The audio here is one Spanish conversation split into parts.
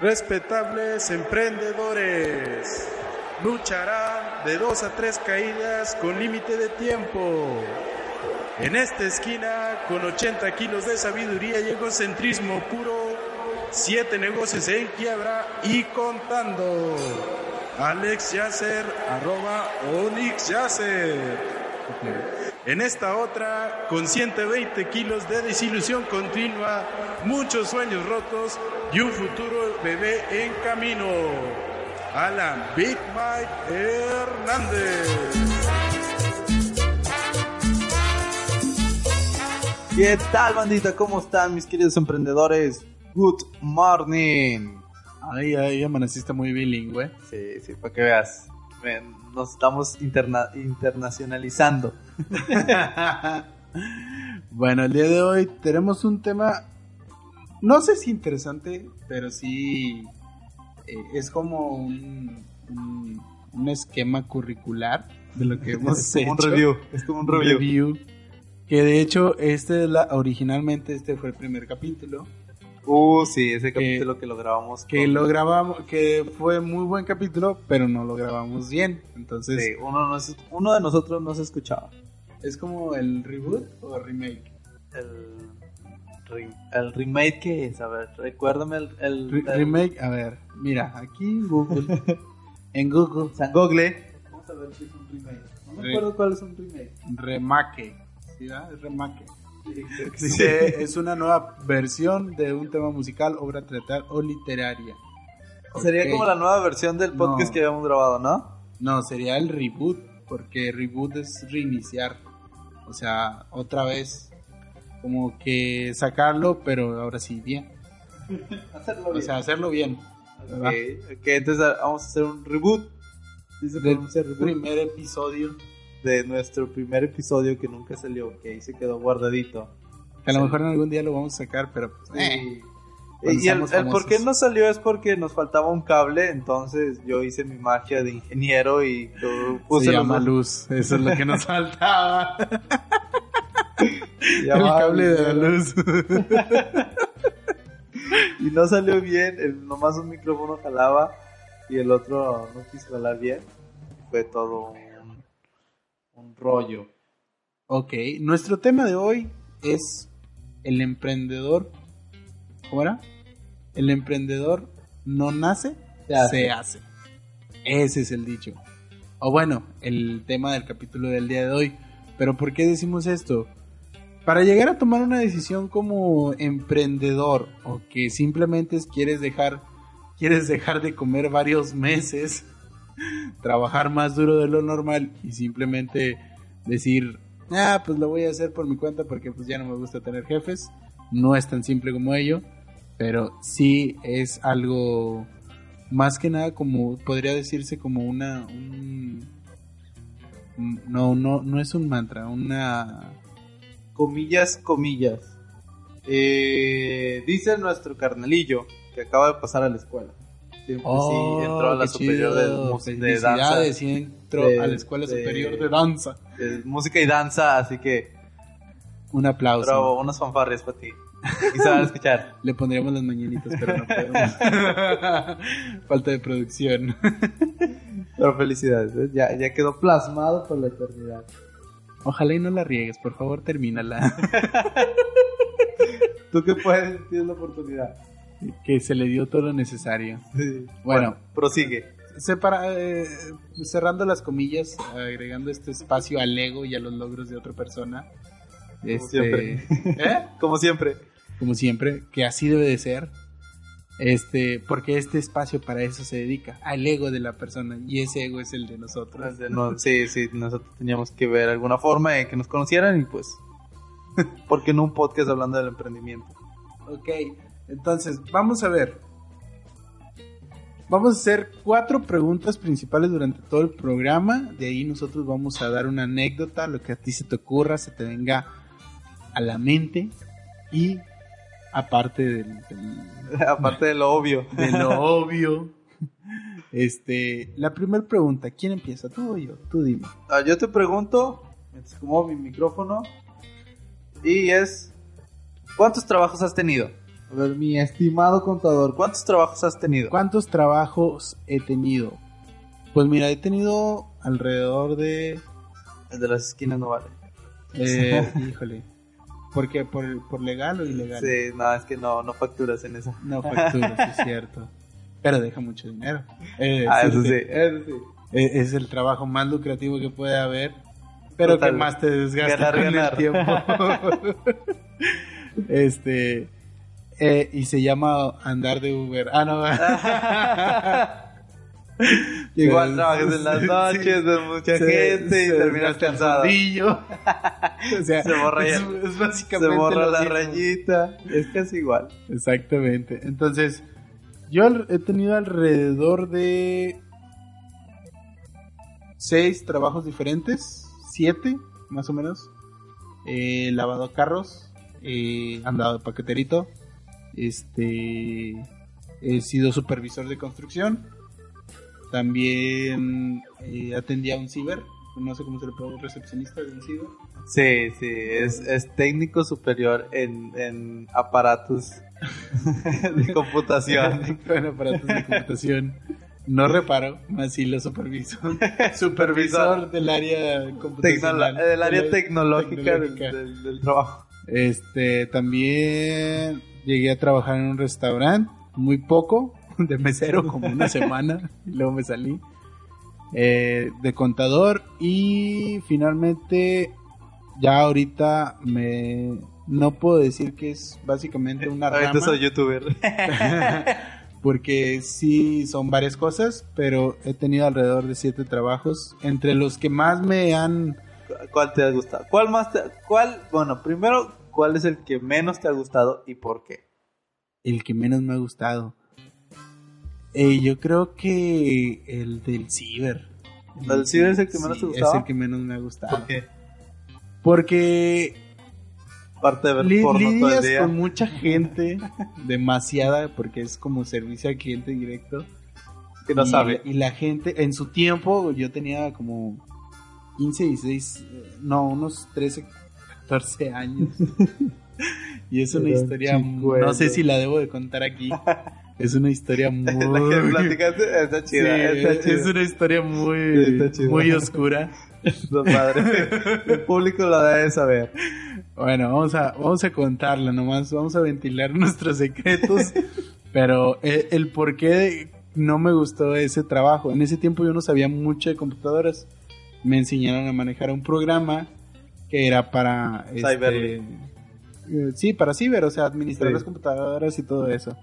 Respetables emprendedores. Lucharán de dos a tres caídas con límite de tiempo. En esta esquina, con 80 kilos de sabiduría y egocentrismo puro, siete negocios en quiebra y contando. Alex Yasser, arroba Onyx Yasser. En esta otra, con 120 kilos de desilusión continua, muchos sueños rotos y un futuro bebé en camino. Alan Big Mike Hernández. ¿Qué tal, bandita? ¿Cómo están, mis queridos emprendedores? Good morning. Ay, ay, amaneciste muy bilingüe. Sí, sí, para que veas. Ven, Nos estamos interna- internacionalizando. Bueno, el día de hoy tenemos un tema, no sé si interesante, pero sí eh, es como un, un, un esquema curricular de lo que hemos Es como un hecho. review. Es como un review. review. Que de hecho, este es la, originalmente este fue el primer capítulo. Uh, sí, ese capítulo que lo grabamos. Que con- lo grabamos, que fue muy buen capítulo, pero no lo grabamos bien. Entonces, Sí, uno, no se- uno de nosotros no se escuchaba. ¿es como el reboot o remake? El, el remake que es, a ver, recuérdame el, el, Re- el- remake, a ver, mira, aquí en Google. en Google, San Google. Vamos a ver si es un remake. No me acuerdo cuál es un remake. remake. ¿Sí, verdad? Es remake. Sí. Dice, es una nueva versión de un tema musical, obra teatral o literaria. Sería como la nueva versión del podcast No. que habíamos grabado, ¿no? No, sería el reboot, porque reboot es reiniciar. O sea, otra vez, como que sacarlo, pero ahora sí bien. Hacerlo O sea, hacerlo bien. ¿verdad? Ok, ok, entonces ah, vamos a hacer un reboot. Reboot. primer episodio. De nuestro primer episodio que nunca salió, que ahí se quedó guardadito. Que a lo mejor en algún día lo vamos a sacar, pero pues, eh, Cuando Y el, el por qué no salió es porque nos faltaba un cable, entonces yo hice mi magia de ingeniero y puse se los llama dos- luz. Eso es lo que nos faltaba. el cable de la luz. Y no salió bien, el- nomás un micrófono jalaba y el otro no quiso jalar bien. Fue todo un, un rollo. ok, nuestro tema de hoy es el emprendedor. ¿Cómo era? El emprendedor no nace, Se hace. se hace. Ese es el dicho. O bueno, el tema del capítulo del día de hoy. Pero ¿por qué decimos esto? Para llegar a tomar una decisión como emprendedor o que simplemente es- quieres dejar quieres dejar de comer varios meses, trabajar más duro de lo normal y simplemente decir, ah, pues lo voy a hacer por mi cuenta porque pues ya no me gusta tener jefes. No es tan simple como ello, pero sí es algo más que nada como podría decirse como una un- no no no es un mantra, una Comillas, comillas. Eh, dice nuestro carnalillo que acaba de pasar a la escuela. Siempre Oh, sí, entró a la superior chido. de, de danza. Sí entró De- a la escuela de- superior de danza. música y danza, así que Un aplauso. bravo, unas fanfarrias para ti. Y se van a escuchar. Le pondríamos las mañanitas, pero no podemos. Falta de producción. Pero felicidades, ¿ves? ya, ya quedó plasmado por la eternidad. Ojalá y no la riegues, por favor, termínala. ¿Tú qué puedes? Tienes la oportunidad. que se le dio todo lo necesario. Sí. Bueno. prosigue. Separa, eh, cerrando las comillas, agregando este espacio al ego y a los logros de otra persona. Este, siempre. ¿eh? Como siempre. Como siempre, que así debe de ser. Este, porque este espacio para eso se dedica, al ego de la persona, y ese ego es el de nosotros. No, sí, sí, nosotros teníamos que ver alguna forma de que nos conocieran y pues, ¿por qué no un podcast hablando del emprendimiento? Ok, entonces vamos a ver. Vamos a hacer cuatro preguntas principales durante todo el programa. De ahí nosotros vamos a dar una anécdota, lo que a ti se te ocurra, se te venga a la mente. Y aparte del, del- Aparte de lo obvio. de lo obvio. Este, la primera pregunta, ¿quién empieza? ¿Tú o yo? Tú dime. Ah, Yo te pregunto, mientras como mi micrófono, y es, ¿cuántos trabajos has tenido? A ver, mi estimado contador, ¿cuántos trabajos has tenido? ¿Cuántos trabajos he tenido? Pues mira, he tenido alrededor de... El de las esquinas no vale. Eh, híjole. ¿Por qué? ¿Por, ¿Por legal o ilegal? Sí, no, es que no, no facturas en eso. No facturas, es cierto. Pero deja mucho dinero. Eh, Ah, eso sí. sí, eso sí. Eh, Es el trabajo más lucrativo que puede haber, pero Total. que más te desgasta Ganar, con ganar. el tiempo. este eh, y se llama andar de Uber. Ah, no. Igual Se- trabajas en las sí, noches, ves mucha gente y terminas cansado. fundillo. o sea, Se borra es, Se borra la mismo. rayita. Es casi igual. Exactamente. Entonces, yo al- he tenido alrededor de seis trabajos diferentes, siete más o menos. He lavado carros, he andado de paqueterito, este, he sido supervisor de construcción, también eh, atendía a un ciber, no sé cómo se le puede recepcionista de un ciber. Sí, sí, es, es técnico superior en, en aparatos de computación. Con aparatos de computación. No reparo, más sí lo superviso. Supervisor del área computacional. Del área Del- tecnológica, del- tecnológica. Del, del trabajo. Este, también llegué a trabajar en un restaurante, muy poco, de mesero, como una semana, y luego me salí. Eh, de contador y finalmente ya ahorita me no puedo decir que es básicamente una Ahorita rama soy youtuber. porque sí son varias cosas, pero he tenido alrededor de siete trabajos, entre los que más me han... ¿Cuál te ha gustado? ¿Cuál más te, cuál, bueno, primero, cuál es el que menos te ha gustado y por qué? el que menos me ha gustado. Eh, yo creo que el del ciber. ¿El ciber es el que menos te gustaba? Es el que menos me ha gustado. ¿Por qué? Porque Aparte de ver li- porno todo el lidias día. con mucha gente, demasiada, porque es como servicio al cliente directo. Que no y, sabe. Y la gente, en su tiempo, yo tenía como 15, 16, eh, no, unos 13, 14 años. y es una Era un historia, chicuelo. no sé si la debo de contar aquí. Es una historia muy... La que platicaste está Sí, chida. está es, chida. es una historia Sí, muy, muy oscura. Está padre. El público lo debe saber. Bueno, vamos a, vamos a contarla nomás, vamos a ventilar nuestros secretos. pero eh, el por qué no me gustó ese trabajo. En ese tiempo yo no sabía mucho de computadoras. Me enseñaron a manejar un programa que era para... este, Cyberly. eh, sí, para ciber, o sea, administrar Sí. las computadoras y todo eso.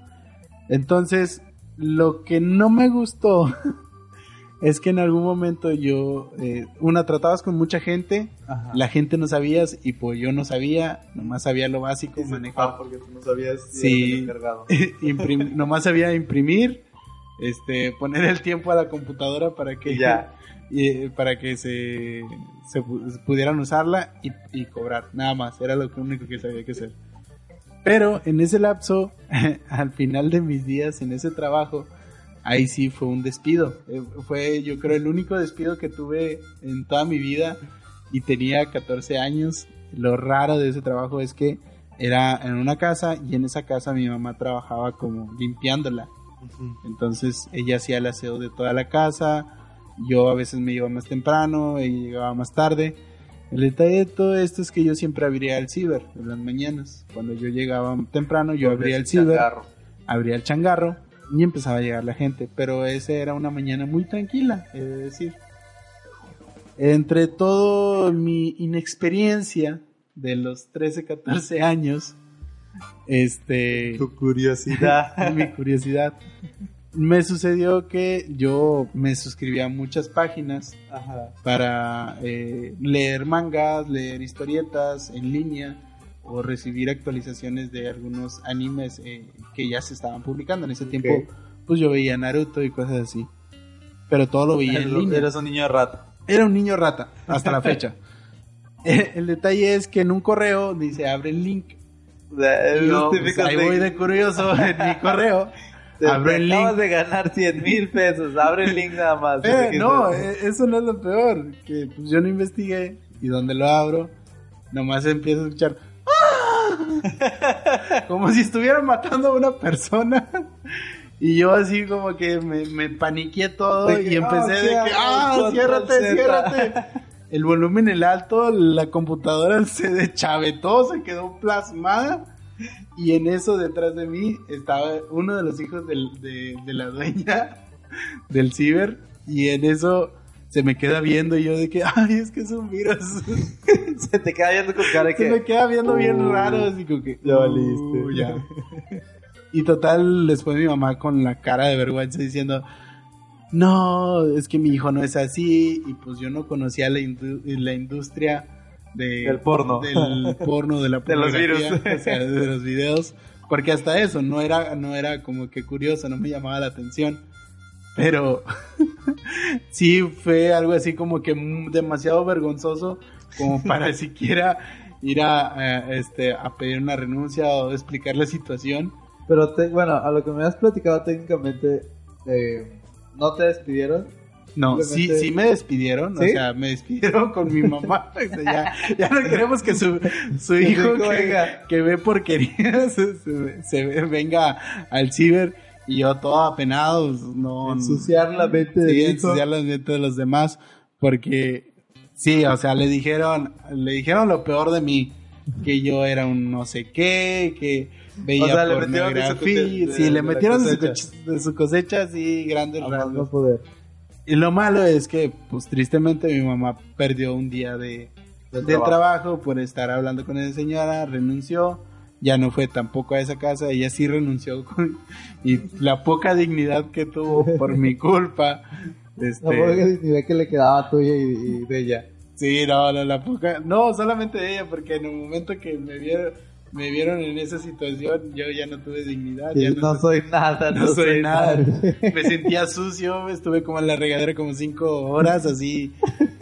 Entonces, lo que no me gustó es que en algún momento yo, eh, una, tratabas con mucha gente, Ajá. la gente no sabías y pues yo no sabía, nomás sabía lo básico, manejar, porque tú no sabías si Sí. eras el encargado. imprim- nomás sabía imprimir, este, poner el tiempo a la computadora para que ya. y, para que se, se pu- pudieran usarla y, y cobrar, nada más, era lo único que sabía que hacer. Pero en ese lapso, al final de mis días en ese trabajo, ahí sí fue un despido. Eh, Fue yo creo el único despido que tuve en toda mi vida y tenía 14 años. Lo raro de ese trabajo es que era en una casa y en esa casa mi mamá trabajaba como limpiándola. Entonces ella hacía el aseo de toda la casa, yo a veces me iba más temprano, ella llegaba más tarde. El detalle de todo esto es que yo siempre abría el ciber en las mañanas. Cuando yo llegaba temprano, yo abría el ciber, Changarro. abría el changarro y empezaba a llegar la gente. Pero esa era una mañana muy tranquila, he de decir. Entre todo mi inexperiencia de los 13, 14 años, este Tu curiosidad. mi curiosidad. Me sucedió que yo me suscribí a muchas páginas Ajá. para eh, leer mangas, leer historietas en línea o recibir actualizaciones de algunos animes eh, que ya se estaban publicando. En ese tiempo, pues yo veía Naruto y cosas así. Pero todo lo veía en línea. eres un niño rata. Era un niño rata, hasta la fecha. Eh, el detalle es que en un correo dice abre el link. O sea, pues, ahí voy de curioso en mi correo. Te, Abre te el acabas link. de ganar 100 mil pesos. Abre el link nada más. Eh, no, eh, eso no es lo peor. Que pues, yo no investigué y donde lo abro, nomás empiezo a escuchar. "Ah", como si estuvieran matando a una persona. Y yo así como que me, me paniqué todo que, y empecé ah, de que, ah, ciérrate, Z". ciérrate. El volumen en el alto, la computadora se deschavetó, se quedó plasmada. Y en eso detrás de mí estaba uno de los hijos del- de, de la dueña del ciber. Y en eso se me queda viendo y yo de que, ay, es que es un virus. Se te queda viendo con cara de Se me que. queda viendo bien raro, así como que. ya valiste. uh, ya. Y total, después mi mamá con la cara de vergüenza diciendo. No, es que mi hijo no es así. Y pues yo no conocía la, indu- la industria de, Del porno. Del porno, de la De los virus. O sea, de los videos. Porque hasta eso, no era, no era como que curioso, no me llamaba la atención. Pero sí fue algo así como que demasiado vergonzoso como para siquiera ir a, a, este, a pedir una renuncia o explicar la situación. Pero te- bueno, a lo que me has platicado técnicamente, eh, ¿no te despidieron? No, sí, sí me despidieron, o sea, me despidieron con mi mamá. o sea, ya, ya no queremos que su, hijo que, venga. que ve porquerías se, se- se ve- venga al ciber y yo todo apenado, pues, no. Ensuciar la mente sí, ensuciar la mente de los demás, porque sí, o sea, le dijeron, le dijeron lo peor de mí, que yo era un no sé qué, que veía O sea, le metieron de su cosecha- sí, le metieron de su, cosecha. coche- de su cosecha, sí, grandes A más rasgos. no poder. Y lo malo es que, pues tristemente, mi mamá perdió un día de, Del de trabajo. trabajo. por estar hablando con esa señora, renunció, ya no fue tampoco a esa casa, ella sí renunció con- y la poca dignidad que tuvo por mi culpa. Este, La poca dignidad que le quedaba tuya y, y de ella. Sí, no, no, la poca, no, solamente de ella, porque en el momento que me vieron, me vieron en esa situación, yo ya no tuve dignidad, ya Sí, no, soy nada, no soy nada. nadie. Me sentía sucio, estuve como en la regadera como cinco horas, así,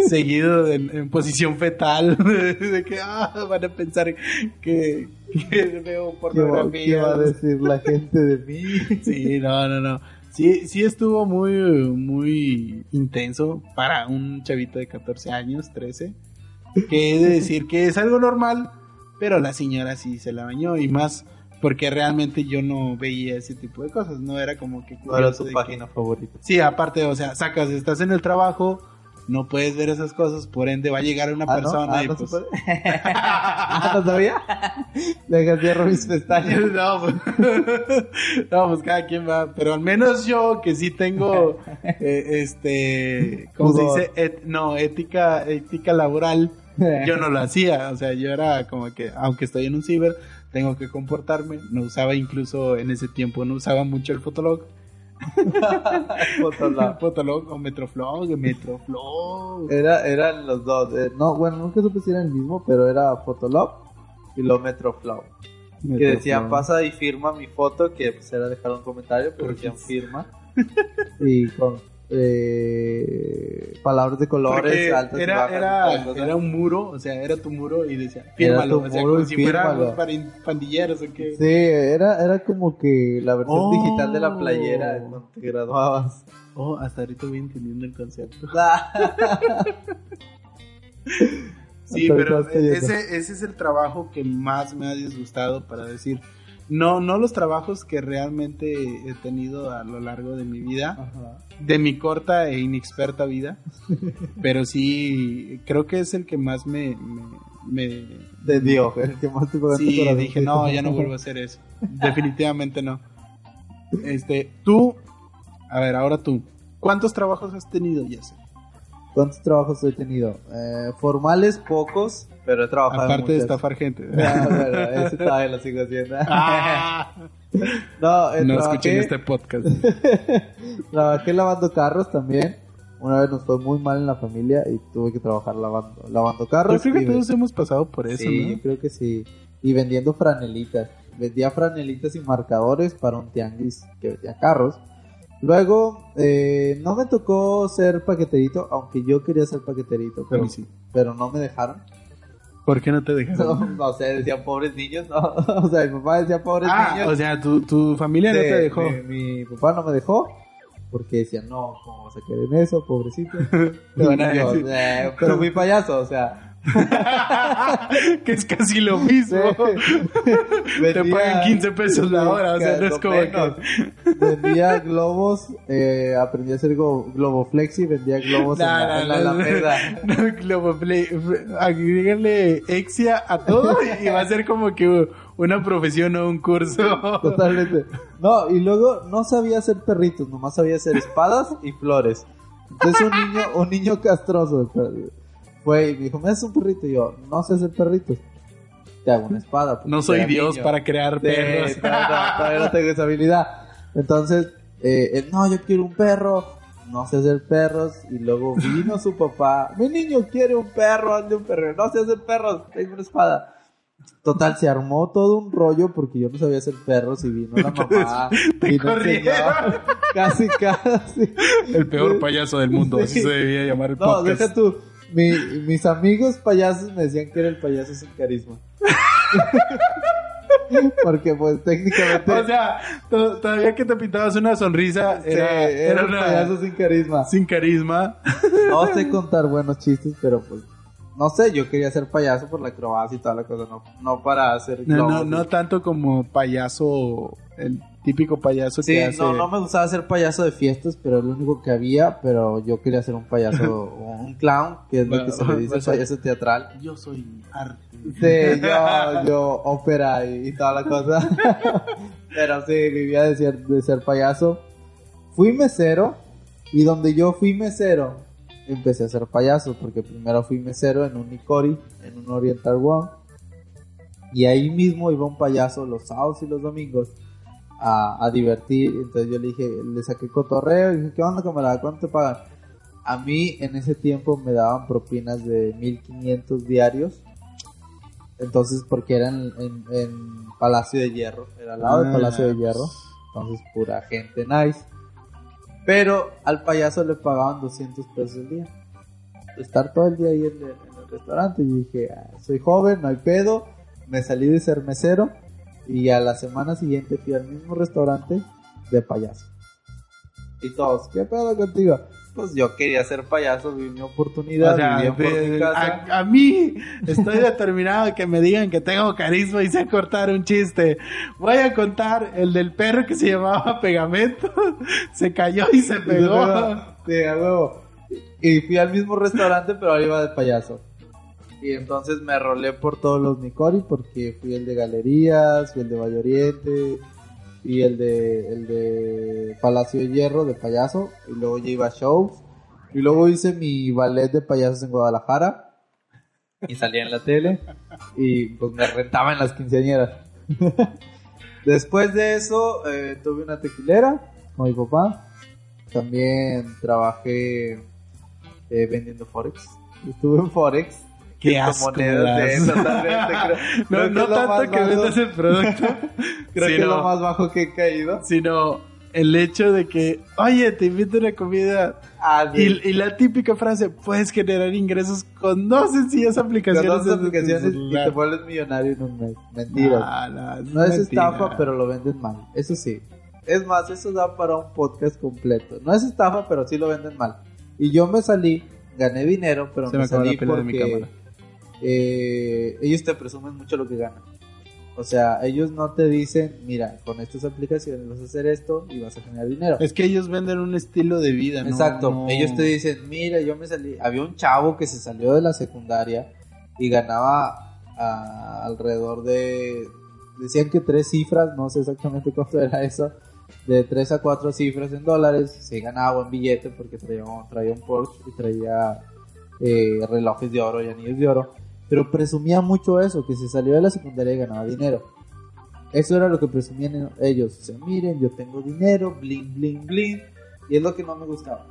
seguido en, en posición fetal, de que ah, van a pensar que, que veo ¿Qué, va, pornografía. qué va a decir la gente de mí? Sí, no, no, no. Sí, sí estuvo muy, muy intenso para un chavito de 14 años, 13. Que he de decir que es algo normal, pero la señora sí se la bañó y más porque realmente yo no veía ese tipo de cosas, no era como que... No era tu que- página favorita. Sí, aparte, o sea, sacas, estás en el trabajo, no puedes ver esas cosas, por ende va a llegar una Ah, ¿no? persona Ah, y ¿no pues... Ah, ¿no sabía? Deja cierro mis pestañas. No, pues, no, pues cada quien va, pero al menos yo que sí tengo, eh, este, ¿cómo se dice? Et- no, ética, ética laboral, yo no lo hacía, o sea, yo era como que, aunque estoy en un ciber, tengo que comportarme, no usaba incluso en ese tiempo, no usaba mucho el Fotolog, Fotolog. Fotolog o Metroflog, Metroflog, Era, eran los dos. eh, no, bueno, nunca supe si era el mismo, pero era Fotolog y lo Metroflow. Que decían, pasa y firma mi foto, que pues era dejar un comentario, pero decían firma. y con eh, palabras de colores altas era, bajas. era, era un muro, o sea, era tu muro y decía, fírmalo, o sea, muro como si para in- pandilleros o qué. Sí, era, era como que la versión Oh. digital de la playera donde te graduabas. Oh, hasta ahorita voy entendiendo el concepto. Sí, Hasta pero ese es el trabajo que más me ha disgustado para decir, no, no los trabajos que realmente he tenido a lo largo de mi vida, Ajá. de mi corta e inexperta vida, pero sí, creo que es el que más me... me, me- De Dios, el que más te sí, dije, no, ya no vuelvo a hacer eso. Definitivamente no. Este, tú, a ver, ahora tú, ¿cuántos trabajos has tenido, Jesse? ¿Cuántos trabajos he tenido? Eh, formales, pocos, pero he trabajado en Aparte de estafar gente. Ah, bueno, ese todavía lo sigo haciendo. Ah, no, eh, no trabajé, escuchen este podcast. trabajé lavando carros también. Una vez nos fue muy mal en la familia y tuve que trabajar lavando, lavando carros. Yo creo que y todos hemos pasado por eso, sí, ¿no? yo creo que sí. Y vendiendo franelitas. Vendía franelitas y marcadores para un tianguis que vendía carros. Luego, eh, no me tocó ser paqueterito, aunque yo quería ser paqueterito, pero, sí. pero no me dejaron. ¿Por qué no te No, dejaron? no sé, decían pobres niños, no. O sea, mi papá decía pobres Ah, niños. o sea, tu, tu familia no te dejó. Mi, mi papá no me dejó. Porque decían, no, ¿cómo vas a querer en eso, pobrecito? Y yo. "Eh, pero muy payaso, o sea, que es casi lo mismo. Te pagan 15 pesos la hora, o sea, no es como que... Vendía globos, eh, aprendí a hacer globoflex y vendía globos en, la, en la. No, globoflex, agregarle exia a todo y va a ser como que una profesión o un curso. Totalmente. No, y luego no sabía hacer perritos, nomás sabía hacer espadas y flores. Entonces un niño, un niño castroso fue y me dijo, ¿me haces un perrito? Y yo, no sé hacer perritos. Te hago una espada. No soy Dios para crear perros. todavía no tengo esa habilidad. Entonces, eh, no, yo quiero un perro. No sé hacer perros. Y luego vino su papá. Mi niño quiere un perro, ande un perro. No sé hacer perros, tengo una espada. Total, se armó todo un rollo porque yo no sabía hacer perros y vino la mamá. Te y casi, casi. El peor payaso del mundo, así se debía llamar el No, deja tú. Mis amigos payasos me decían que era el payaso sin carisma. Porque pues técnicamente... O sea, todavía que te pintabas una sonrisa, era, era, un payaso sin carisma. Sin carisma. No sé contar buenos chistes, pero pues no sé, yo quería ser payaso por la acrobacia y toda la cosa, no, no para hacer no, no, no, tanto como payaso, el típico payaso que hace... no, no me gustaba ser payaso de fiestas, pero es lo único que había, pero yo quería ser un payaso, un clown, que es lo que se le dice payaso teatral. Yo soy arte. Sí, yo, yo ópera y, toda la cosa. pero sí, vivía de ser, de ser payaso. Fui mesero, y donde yo fui mesero, empecé a ser payaso, porque primero fui mesero en un Nicori, en un Oriental One, y ahí mismo iba un payaso los sábados y los domingos a, a divertir, entonces yo le dije, le saqué cotorreo, y dije, ¿qué onda camarada? ¿Cuánto te pagan? A mí en ese tiempo me daban propinas de 1500 diarios, entonces porque era en, Palacio de Hierro, era al lado del Palacio de Hierro, entonces pura gente nice. Pero al payaso le pagaban 200 pesos al día. Estar todo el día ahí en el, restaurante. Y dije, ah, soy joven, no hay pedo. Me salí de ser mesero. Y a la semana siguiente fui al mismo restaurante de payaso. Y todos, ¿qué pedo contigo? pues yo quería ser payaso, vi mi oportunidad. A, mí estoy determinado que me digan que tengo carisma y sé cortar un chiste. Voy a contar el del perro que se llamaba Pegamento, se cayó y se pegó. Sí, a huevo. Y fui al mismo restaurante, pero ahora iba de payaso. Y entonces me rolé por todos los Nicori porque fui el de galerías, fui el de Valle Oriente, y el de, el de Palacio de Hierro de payaso y luego ya iba a shows y luego hice mi ballet de payasos en Guadalajara y salía en la tele y pues me rentaba en las quinceañeras. Después de eso eh, tuve una tequilera con mi papá. También trabajé eh, vendiendo Forex. Estuve en Forex Qué asco de no, no tanto que vendas el producto. creo que es lo más bajo que he caído. Sino el hecho de que, oye, te invito a una comida. Ah, y, la típica frase, puedes generar ingresos con dos sencillas aplicaciones. Con dos aplicaciones y te vuelves millonario en un mes. Mentira. no, es estafa, pero lo venden mal. Eso sí. Es más, eso da para un podcast completo. No es estafa, pero sí lo venden mal. Y yo me salí, gané dinero, pero me, salí porque eh, ellos te presumen mucho lo que ganan. O sea, ellos no te dicen, mira, con estas aplicaciones vas a hacer esto y vas a generar dinero. Es que ellos venden un estilo de vida, ¿no? Exacto. Ellos te dicen, mira, yo me salí. Había un chavo que se salió de la secundaria y ganaba ah, alrededor de. Decían que tres cifras, no sé exactamente cuánto era eso. De tres a cuatro cifras en dólares. Se ganaba buen billete porque traía, traía un Porsche y traía eh, relojes de oro y anillos de oro pero presumía mucho eso, que se salió de la secundaria y ganaba dinero. Eso era lo que presumían ellos. O sea, miren, yo tengo dinero, bling, bling, bling. Y es lo que no me gustaba.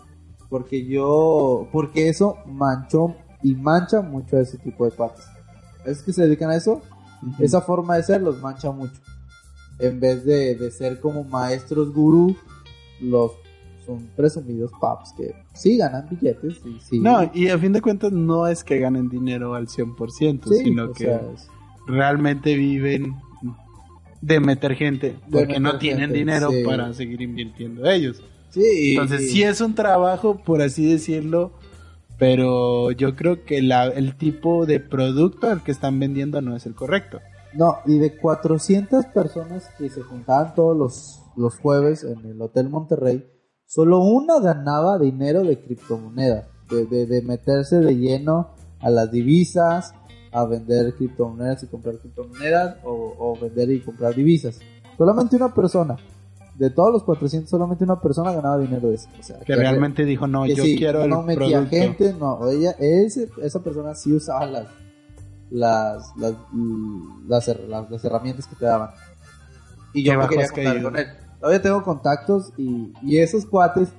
Porque yo, porque eso manchó y mancha mucho a ese tipo de cuates. Es que se dedican a eso. Esa forma de ser los mancha mucho. En vez de, de ser como maestros gurú, los son presumidos pubs que sí ganan billetes. Y sí. No, y a fin de cuentas no es que ganen dinero al 100%, sino que realmente viven de meter gente, porque no tienen dinero para seguir invirtiendo ellos. Sí, Entonces, sí es un trabajo, por así decirlo, Pero yo creo que la, el tipo de producto al que están vendiendo no es el correcto. No, y de 400 personas que se juntaban todos los, los jueves en el Hotel Monterrey, solo una ganaba dinero de criptomonedas, de, de, meterse de lleno a las divisas, a vender criptomonedas y comprar criptomonedas, o, o vender y comprar divisas. Solamente una persona de todos los 400 solamente una persona ganaba dinero de eso. O sea, que, realmente dijo, no, yo quiero no el metía gente, no, ella, ese, esa persona sí usaba las, las, las, las, herramientas que te daban. Y yo me quería contar con él. Todavía tengo contactos y, y esos cuates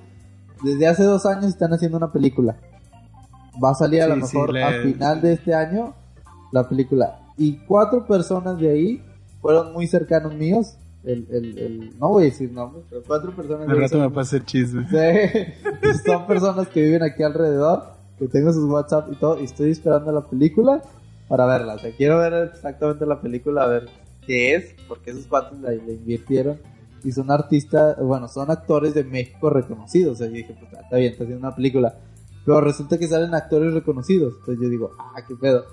desde hace dos años están haciendo una película. Va a salir a lo mejor al final de este año la película. Y cuatro personas de ahí fueron muy cercanos míos el, el, el, no voy a decir nombres, pero cuatro personas. Al rato me pasa el chisme. son personas que viven aquí alrededor, que tengo sus WhatsApp y todo, y estoy esperando la película para verla. O sea, quiero ver exactamente la película, a ver qué es, porque esos cuatro la, invirtieron. Y son artistas, bueno, son actores de México reconocidos. O sea, yo dije, pues está bien, está haciendo una película. Pero resulta que salen actores reconocidos. Entonces yo digo, ah, qué pedo.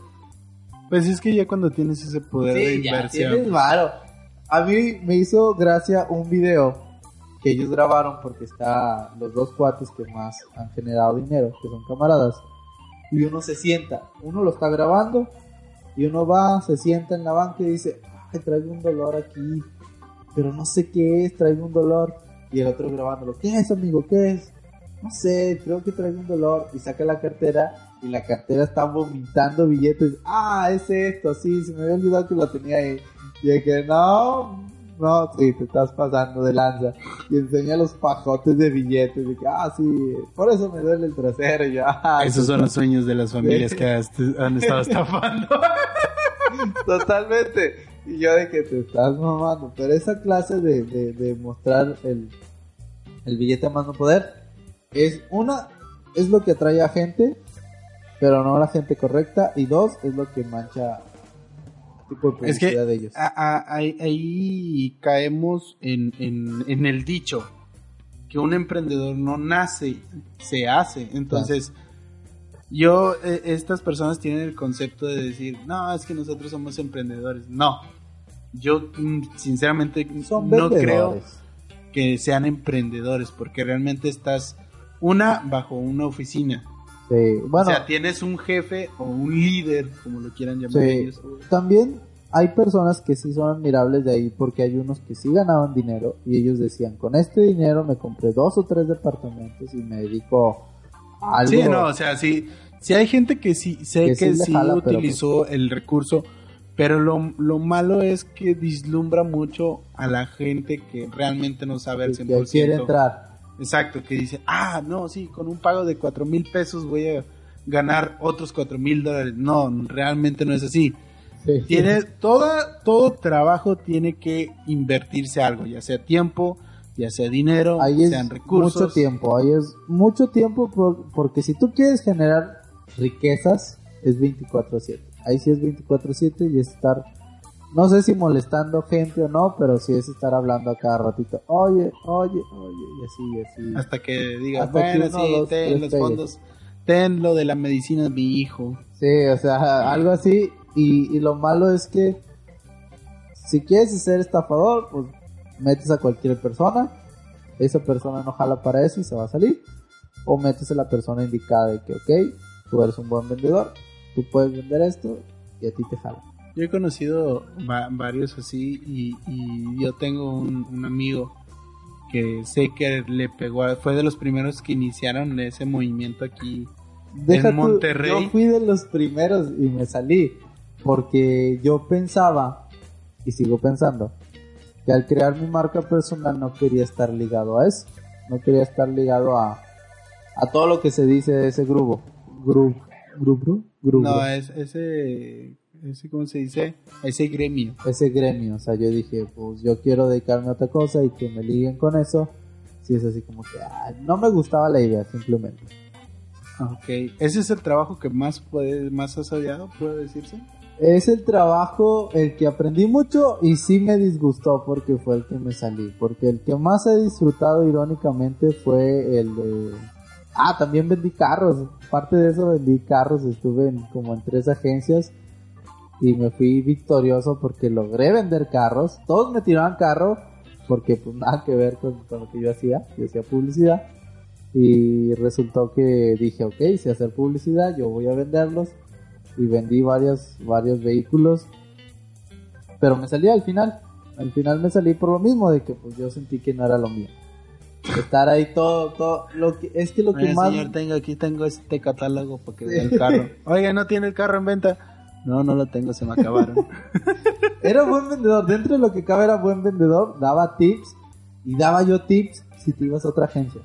Pues es que ya cuando tienes ese poder de inversión. Ya varo. A mí me hizo gracia un video que ellos grabaron porque está los dos cuates que más han generado dinero, que son camaradas. Y uno se sienta, uno lo está grabando y uno va, se sienta en la banca y dice, ay, traigo un dolor aquí, pero no sé qué es, traigo un dolor. Y el otro grabándolo, ¿qué es amigo? ¿Qué es? No sé, creo que traigo un dolor. Y saca la cartera y la cartera está vomitando billetes. Ah, es esto, sí, se me había olvidado que lo tenía ahí. Y que no, no, sí, te estás pasando de lanza. Y enseña los pajotes de billetes. Y que, ah, sí, por eso me duele el trasero. Y ah, Esos son los sueños de las familias que han estado estafando. Totalmente. Y yo de que te estás mamando. Pero esa clase de, de, de mostrar el, el billete a mano poder es una, es lo que atrae a gente, pero no a la gente correcta. Y dos, es lo que mancha es que ahí, caemos en, en, el dicho que un emprendedor no nace, se hace. Entonces, yo, e, estas personas tienen el concepto de decir, no, es que nosotros somos emprendedores. No, yo mm, sinceramente no creo que sean emprendedores porque realmente estás una bajo una oficina o sea, tienes un jefe o un líder, como lo quieran llamar ellos. También hay personas que sí son admirables de ahí porque hay unos que sí ganaban dinero y ellos decían, con este dinero me compré dos o tres departamentos y me dedico a algo. Sí, no, o sea, sí, sí hay gente que sí, sé que, sí, utilizó pues el recurso, pero lo, lo, malo es que dislumbra mucho a la gente que realmente no sabe al 100%. Que quiere entrar. Exacto, que dice, ah, no, sí, con un pago de cuatro mil pesos voy a ganar otros cuatro mil dólares. No, realmente no es así. tiene toda, todo trabajo tiene que invertirse algo, ya sea tiempo, ya sea dinero, ahí sean recursos. Mucho tiempo, ahí es mucho tiempo porque si tú quieres generar riquezas es 24/7. Ahí sí es 24/7 y es estar no sé si molestando gente o no, pero sí es estar hablando a cada ratito. Oye, oye, oye, y así, y así. Hasta que digas, bueno, sí, ten los fondos, ten lo de la medicina de mi hijo. Sí, o sea, algo así. Y, y lo malo es que si quieres ser estafador, pues metes a cualquier persona. Esa persona no jala para eso y se va a salir. O metes a la persona indicada de que, ok, tú eres un buen vendedor, tú puedes vender esto y a ti te jala. Yo he conocido varios así y, yo tengo un, amigo que sé que le pegó, fue de los primeros que iniciaron ese movimiento aquí en Monterrey. yo fui de los primeros y me salí porque yo pensaba y sigo pensando que al crear mi marca personal no quería estar ligado a eso, no quería estar ligado a, a todo lo que se dice de ese grupo. Grupo, grupo, grupo. No, es ese ese, ¿cómo se dice? Ese gremio. Ese gremio, o sea, yo dije, pues yo quiero dedicarme a otra cosa y que me liguen con eso. Si es así como que, ah, no me gustaba la idea, simplemente. Ok, ¿ese es el trabajo que más, puede, más has odiado, puede decirse? Es el trabajo, el que aprendí mucho y sí me disgustó porque fue el que me salí. Porque el que más he disfrutado irónicamente fue el de Ah, también vendí carros. Parte de eso vendí carros. Estuve en, como en tres agencias y me fui victorioso porque logré vender carros. Todos me tiraban carro porque pues nada que ver con, lo que yo hacía. Yo hacía publicidad y resultó que dije, ok, si hacer publicidad, yo voy a venderlos y vendí varios, varios vehículos. Pero me salí al final. Al final me salí por lo mismo de que pues yo sentí que no era lo mío estar ahí todo, todo, lo que, es que lo que más... señor, tengo, aquí tengo este catálogo para que vea el carro. Oiga, ¿no tiene el carro en venta? No, no lo tengo, se me acabaron. era buen vendedor, dentro de lo que cabe era buen vendedor, daba tips y daba yo tips si te ibas a otra agencia.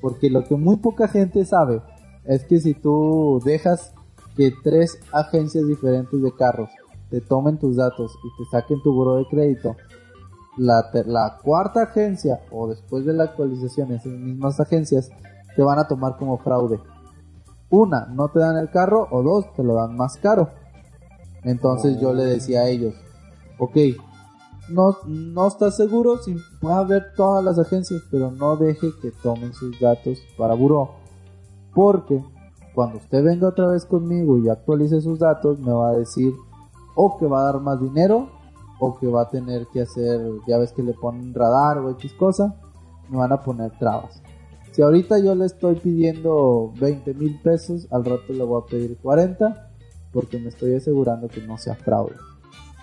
Porque lo que muy poca gente sabe es que si tú dejas que tres agencias diferentes de carros te tomen tus datos y te saquen tu buro de crédito, la, la cuarta agencia o después de la actualización esas mismas agencias te van a tomar como fraude. Una, no te dan el carro o dos, te lo dan más caro. Entonces yo le decía a ellos, ok, no, no estás seguro, si va a ver todas las agencias, pero no deje que tomen sus datos para buró. Porque cuando usted venga otra vez conmigo y actualice sus datos, me va a decir o que va a dar más dinero o que va a tener que hacer, ya ves que le ponen radar o X cosa, me van a poner trabas. Si ahorita yo le estoy pidiendo 20 mil pesos, al rato le voy a pedir 40 porque me estoy asegurando que no sea fraude.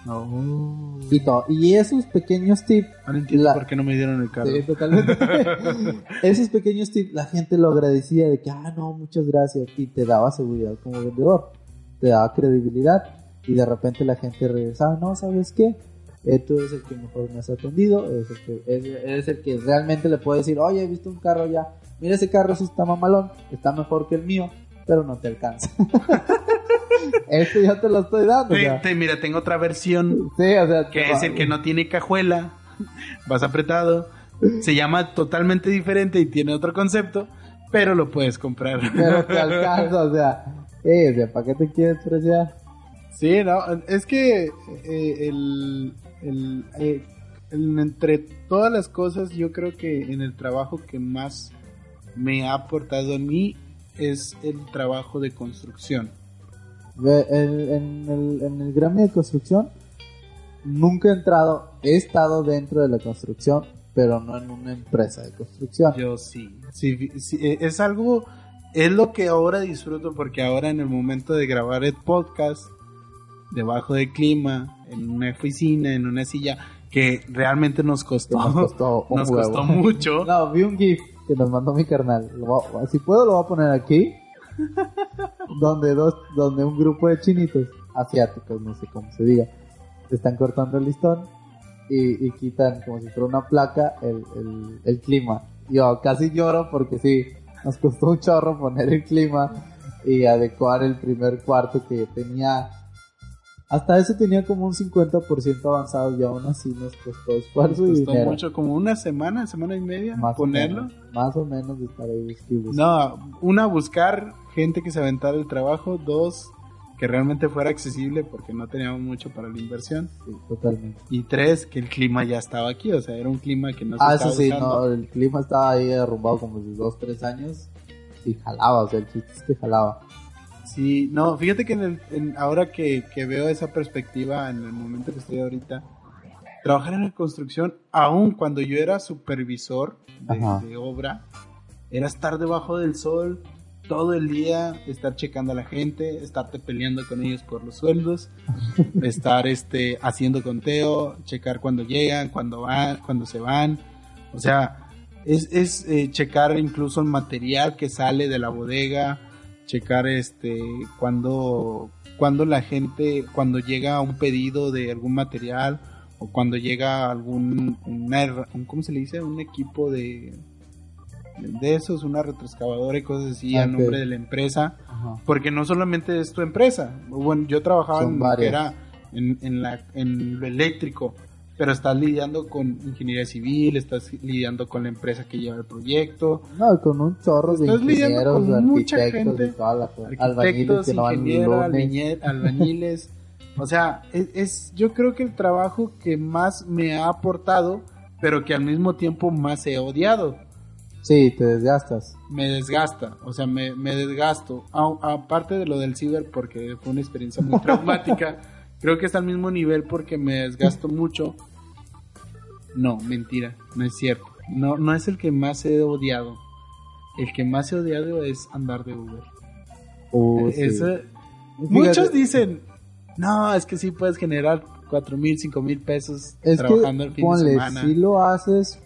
Oh. Y, y esos pequeños tips. No entiendo por qué no me dieron el carro. esos pequeños tips, la gente lo agradecía de que, ah, no, muchas gracias. Y te daba seguridad como vendedor. Te daba credibilidad y de repente la gente regresaba, no, ¿sabes qué? Eh, tú eres el que mejor me has atendido, eres el, que, eres, el que realmente le puede decir, oye, he visto un carro ya, mira ese carro sí está mamalón, está mejor que el mío, pero no te alcanza. este ya te lo estoy dando. mira, tengo otra versión. Sí, o sea, que es el que no tiene cajuela, vas apretado, se llama totalmente diferente y tiene otro concepto, pero lo puedes comprar. Pero te alcanza, o sea, eh, o sea, ¿para qué te quieres preciar? Sí, no, es que eh, el, eh, el, entre todas las cosas, yo creo que en el trabajo que más me ha aportado a mí es el trabajo de construcción. En, el, en el de construcción nunca he entrado, he estado dentro de la construcción, pero no en una empresa de construcción. Yo sí, sí, sí eh, es algo, es lo que ahora disfruto porque ahora en el momento de grabar el podcast debajo del clima, en una oficina, en una silla, que realmente nos costó, nos costó, mucho. No, vi un GIF que nos mandó mi carnal. si puedo lo voy a poner aquí. donde dos, donde un grupo de chinitos asiáticos, no sé cómo se diga, están cortando el listón y, quitan como si fuera una placa el, el, el clima. Yo casi lloro porque sí, nos costó un chorro poner el clima y adecuar el primer cuarto que tenía hasta eso tenía como un 50% avanzado y aún así nos costó esfuerzo y mucho, como una semana, semana y media más ponerlo. más o menos de estar ahí No, una, buscar gente que se aventara el trabajo. Dos, que realmente fuera accesible porque no teníamos mucho para la inversión. Sí, totalmente. Y tres, que el clima ya estaba aquí, o sea, era un clima que no se ah, estaba sí, no, el clima estaba ahí derrumbado como de dos, tres años y jalaba, o sea, el chiste es que jalaba. Sí, no, fíjate que en el, ahora que, veo esa perspectiva en el momento que estoy ahorita, trabajar en la construcción, aún cuando yo era supervisor de, obra, era estar debajo del sol todo el día, estar checando a la gente, estarte peleando con ellos por los sueldos, estar este haciendo conteo, checar cuando llegan, cuando van, cuando se van, o sea, es, es eh, checar incluso el material que sale de la bodega, checar este cuando cuando la gente cuando llega un pedido de algún material o cuando llega algún un, ¿cómo se le dice? un equipo de de esos, una retroexcavadora y cosas así a nombre de la empresa, porque no solamente es tu empresa. Bueno, yo trabajaba en, era en, en, la, en lo eléctrico, pero estás lidiando con ingeniería civil, estás lidiando con la empresa que lleva el proyecto. No, con un chorro de ingenieros, con mucha gente, arquitectos, ingenieros, albañiles. o sea, es, yo creo que el trabajo que más me ha aportado, pero que al mismo tiempo más he odiado. Sí, te desgastas. Me desgasta, o sea, me, me desgasto. aparte de lo del ciber, porque fue una experiencia muy traumática, creo que está al mismo nivel porque me desgasto mucho. No, mentira, no es cierto. No, no es el que más he odiado. El que más he odiado es andar de Uber. Uh, muchos dicen, no, es que sí puedes generar cuatro mil, cinco mil pesos trabajando el fin de semana. Sí lo haces,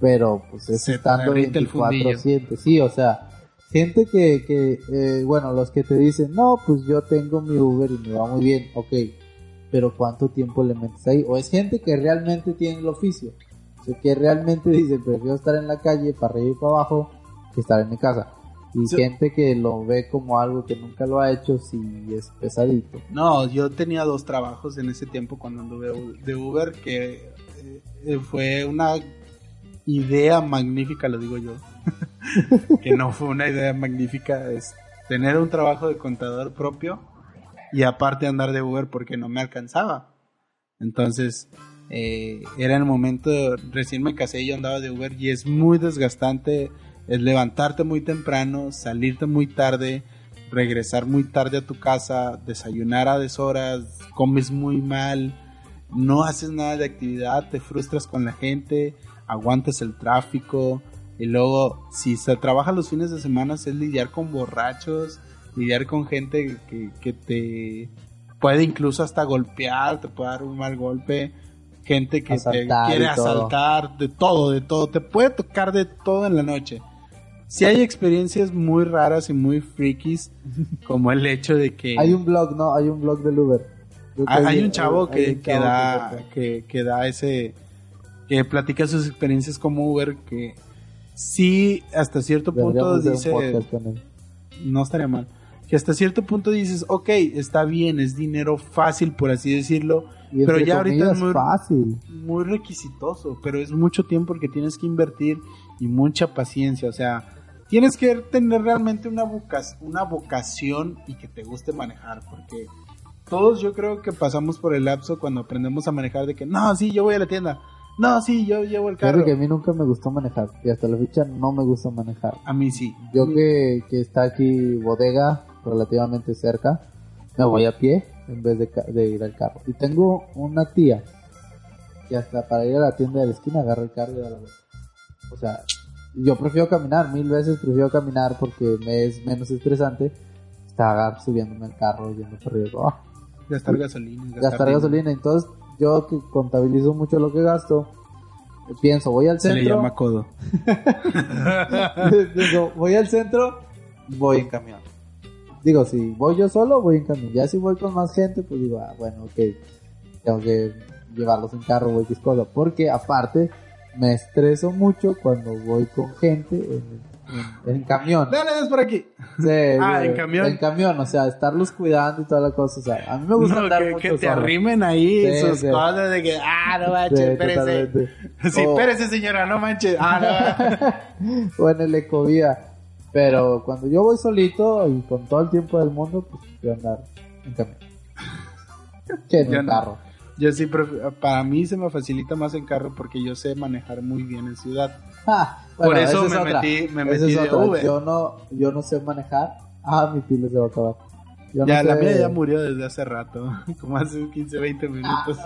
pero pues es estando 24-7. Sí, o sea, gente que, que eh, bueno, los que te dicen, no, pues yo tengo mi Uber y me va muy bien, ok, pero ¿cuánto tiempo le metes ahí? O es gente que realmente tiene el oficio, o sea, que realmente dice, prefiero estar en la calle para arriba y para abajo que estar en mi casa. Y gente que lo ve como algo que nunca lo ha hecho, si es pesadito. No, yo tenía dos trabajos en ese tiempo cuando anduve de Uber, que eh, fue una idea magnífica, lo digo yo. que no fue una idea magnífica, es tener un trabajo de contador propio y aparte andar de Uber porque no me alcanzaba. Entonces, eh, era el momento, recién me casé y yo andaba de Uber y es muy desgastante es levantarte muy temprano, salirte muy tarde, regresar muy tarde a tu casa, desayunar a deshoras, comes muy mal, no haces nada de actividad, te frustras con la gente, aguantas el tráfico y luego si se trabaja los fines de semana es lidiar con borrachos, lidiar con gente que, te puede incluso hasta golpear, te puede dar un mal golpe, gente que te quiere asaltar, de todo, de todo, te puede tocar de todo en la noche sí hay experiencias muy raras y muy frikis, como el hecho de que... Hay un blog, ¿no? Hay un blog del Uber. Hay, un chavo, que, da, que, da ese... que platica sus experiencias como Uber, que sí, hasta cierto punto dice... No estaría mal. Que hasta cierto punto dices, ok, está bien, es dinero fácil, por así decirlo, pero ya ahorita es muy, fácil. muy requisitoso, pero es mucho tiempo que tienes que invertir y mucha paciencia, o sea, tienes que tener realmente una, una vocación y que te guste manejar, porque todos yo creo que pasamos por el lapso cuando aprendemos a manejar de que, no, sí, yo voy a la tienda, no, sí, yo llevo el carro. Creo que a mí nunca me gustó manejar y hasta la fecha no me gusta manejar. A mí sí. Yo que, que está aquí bodega relativamente cerca, me voy a pie en vez de, de, ir al carro. Y tengo una tía que hasta para ir a la tienda de la esquina agarra el carro y da la vuelta. O sea, yo prefiero caminar, mil veces prefiero caminar porque me es menos estresante estar subiéndome al carro yendo por arriba Gastar gasolina. Gastar, gasolina. Entonces, yo que contabilizo mucho lo que gasto, pienso, voy al centro. Se le llama codo. Digo, voy al centro, voy en camión. Digo, si voy yo solo, voy en camión. Ya si voy con más gente, pues digo, ah, bueno, ok, tengo que llevarlos en carro, voy cosa. Porque aparte, me estreso mucho cuando voy con gente en, en, camión. Dale, es por aquí. Sí, ah, en camión. En camión, o sea, estarlos cuidando y toda la cosa. O sea, a mí me gusta no, andar que, mucho que te arrimen ahí sus cosas de que, ah, no manches, espérese. Sí, espérese, señora, no manches. Ah, no. o en el ecovía. Pero cuando yo voy solito y con todo el tiempo del mundo, pues voy a andar en camión. Que en un carro. Yo sí, para mí se me facilita más en carro porque yo sé manejar muy bien en ciudad. Ah, Por eso me metí, me metí de Uber. Yo no, yo no sé manejar. Ah, mi pila se va a acabar. ya, la mía ya murió desde hace rato, como hace 15, 20 minutos.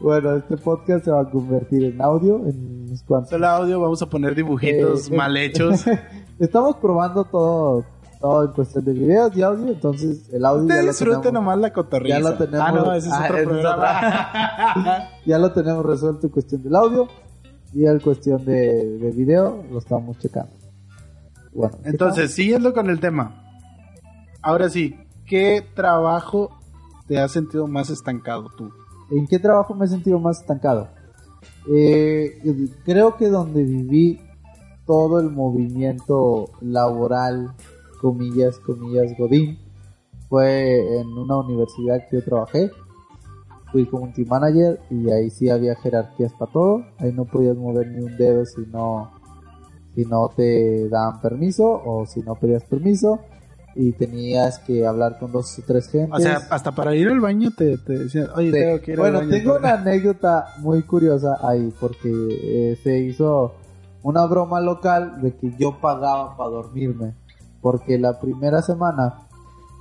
bueno, este podcast se va a convertir en audio en unos cuantos. Solo audio, vamos a poner dibujitos eh, mal hechos. Estamos probando todo todo en cuestión de videos y audio, entonces el audio tenemos. nomás la. Ya lo tenemos. Ah, no, ese es ah, otro programa. ya lo tenemos resuelto en cuestión del audio y en cuestión de, de video lo estamos checando. Bueno, entonces, siguiendo con el tema. Ahora sí, ¿qué trabajo te has sentido más estancado tú? ¿En qué trabajo me he sentido más estancado? Eh, creo que donde viví todo el movimiento laboral comillas, comillas, Godín. Fue en una universidad que yo trabajé. Fui community manager y ahí sí había jerarquías para todo. Ahí no podías mover ni un dedo si no, si no te daban permiso o si no pedías permiso. Y tenías que hablar con dos o tres gentes. O sea, hasta para ir al baño te, decían, oye, tengo que ir bueno, al baño. tengo una anécdota muy curiosa ahí porque eh, se hizo una broma local de que yo pagaba para dormirme. Porque la primera semana,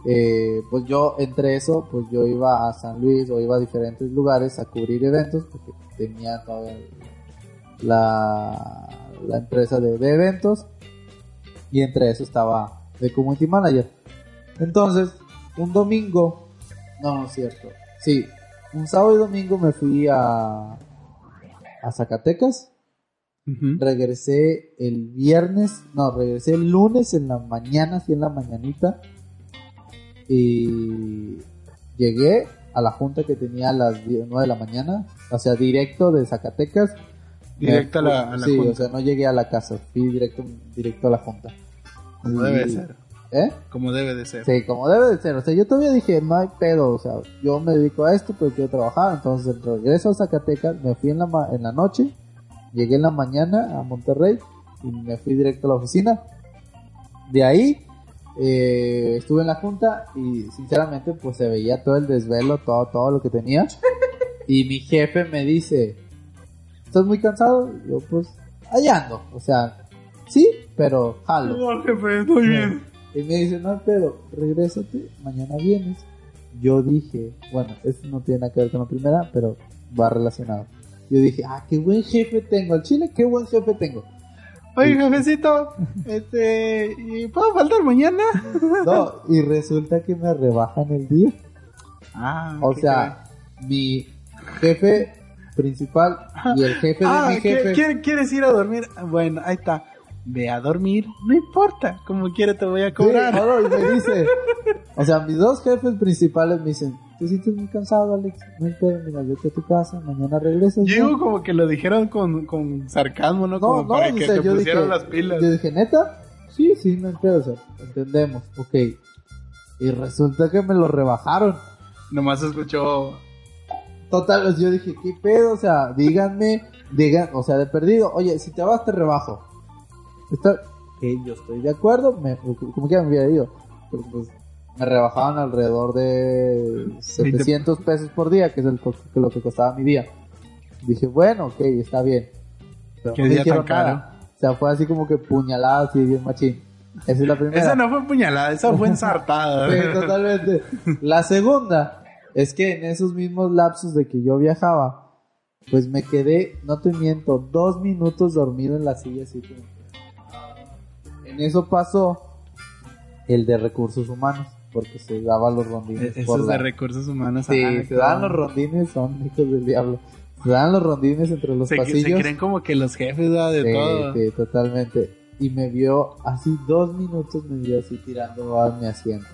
eh, pues yo entre eso, pues yo iba a San Luis o iba a diferentes lugares a cubrir eventos porque tenía toda la, la empresa de, de eventos y entre eso estaba de community manager. Entonces, un domingo, no, no es cierto, sí, un sábado y domingo me fui a, a Zacatecas. Regresé el viernes, no, regresé el lunes en la mañana, así en la mañanita. Y llegué a la junta que tenía a las 9 de la mañana, o sea, directo de Zacatecas. Directo a la, a sí, o sea, no llegué a la casa, fui directo, directo a la junta. Como debe ser. ¿Eh? Como debe de ser. Sí, como debe de ser. O sea, yo todavía dije, no hay pedo. O sea, yo me dedico a esto, pero quiero trabajar. Entonces, regreso a Zacatecas, me fui en la, en la noche, llegué en la mañana a Monterrey y me fui directo a la oficina. De ahí, eh, estuve en la junta y sinceramente, pues se veía todo el desvelo, todo, todo lo que tenía. Y mi jefe me dice, ¿estás muy cansado? yo, pues, allá ando. O sea, sí, pero jalo. No, jefe, estoy bien. Y me dice, no, pero regrésate, mañana vienes. Yo dije, bueno, esto no tiene nada que ver con la primera, pero va relacionado. Yo dije, ah, qué buen jefe tengo. Al chile, qué buen jefe tengo. Oye, jefecito, este, ¿y puedo faltar mañana? No, y resulta que me rebajan el día. Ah, o sea, mi jefe principal y el jefe de ah, mi jefe. ¿Quieres ir a dormir? Bueno, ahí está ve a dormir, no importa, como quiera te voy a cobrar. Sí, y me dice, o sea, mis dos jefes principales me dicen, te sientes muy cansado, Alex, no importa, mira, vete a tu casa, mañana regresas. Yo como que lo dijeron con, con sarcasmo, ¿no? Como no, para que te pusieran las pilas. Yo dije, ¿neta? Sí, sí, no entiendo, o sea, entendemos, ok. Y resulta que me lo rebajaron. Nomás escuchó... Total, yo dije, ¿qué pedo? O sea, díganme, digan, o sea, de perdido, oye, si te vas te rebajo Está, que yo estoy de acuerdo, me, como que me hubiera ido. Pero pues me rebajaban alrededor de 700 pesos por día, que es el, lo que costaba mi día. Dije, bueno, ok, está bien. Pero ¿Qué no día tan caro? O sea, fue así como que puñalada, así bien machín. Esa es la primera. Esa no fue puñalada, esa fue ensartada. sí, totalmente. La segunda es que en esos mismos lapsos de que yo viajaba, pues me quedé, no te miento, dos minutos dormido en la silla así como eso pasó el de recursos humanos, porque se daban los rondines. E-, esos de recursos humanos. Sí, se daban los rondines, son hijos del diablo. Se dan los rondines entre los pasillos. Se creen como que los jefes da de todo. Sí, totalmente. Y me vio así dos minutos, me vio así tirando a mi asiento.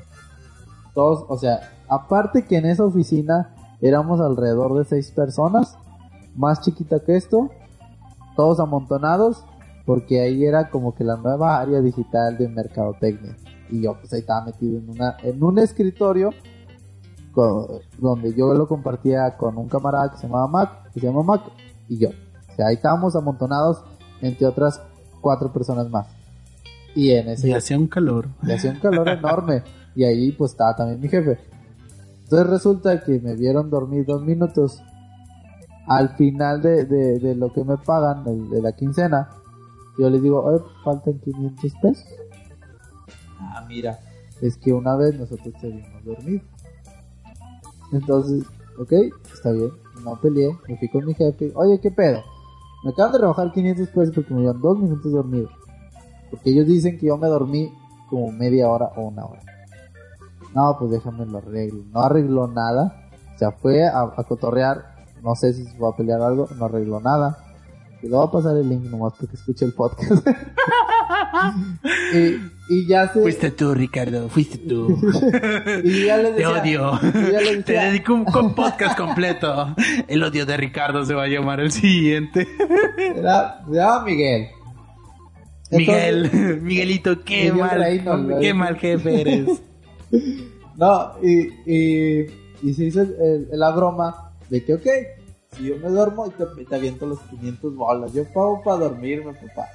Todos, o sea, aparte que en esa oficina éramos alrededor de seis personas, más chiquita que esto, todos amontonados porque ahí era como que la nueva área digital de mercadotecnia. Y yo pues ahí estaba metido en una en un escritorio donde yo lo compartía con un camarada que se llamaba Mac que se llama Mac y yo. O sea ahí estábamos amontonados entre otras cuatro personas más. Y en ese y hacía un calor. y hacía un calor enorme. Y ahí pues estaba también mi jefe. Entonces resulta que me vieron dormir dos minutos. Al final de, de, lo que me pagan de la quincena yo les digo, oye, faltan 500 pesos. Ah, mira, es que una vez nosotros te vimos dormir. Entonces, ok, está bien, no peleé, me fui con mi jefe. Oye, ¿qué pedo? Me acaban de rebajar 500 pesos porque me llevan dos minutos dormido. Porque ellos dicen que yo me dormí como media hora o una hora. No, pues déjame lo arreglo. No arregló nada. O sea, fue a, a cotorrear. No sé si se fue a pelear algo. No arregló nada. Y le voy a pasar el link nomás porque escuche el podcast. y, ya se... Fuiste tú, Ricardo, fuiste tú. y ya le decía, Te odio. Te dedico un, podcast completo. El odio de Ricardo se va a llamar el siguiente. Era, se llama Miguel. Miguel, Miguelito, qué mal, qué mal jefe eres. no, y, y, y se hizo la broma de que, ok, si yo me duermo y te, aviento los 500 bolas. Yo pago para dormirme, papá.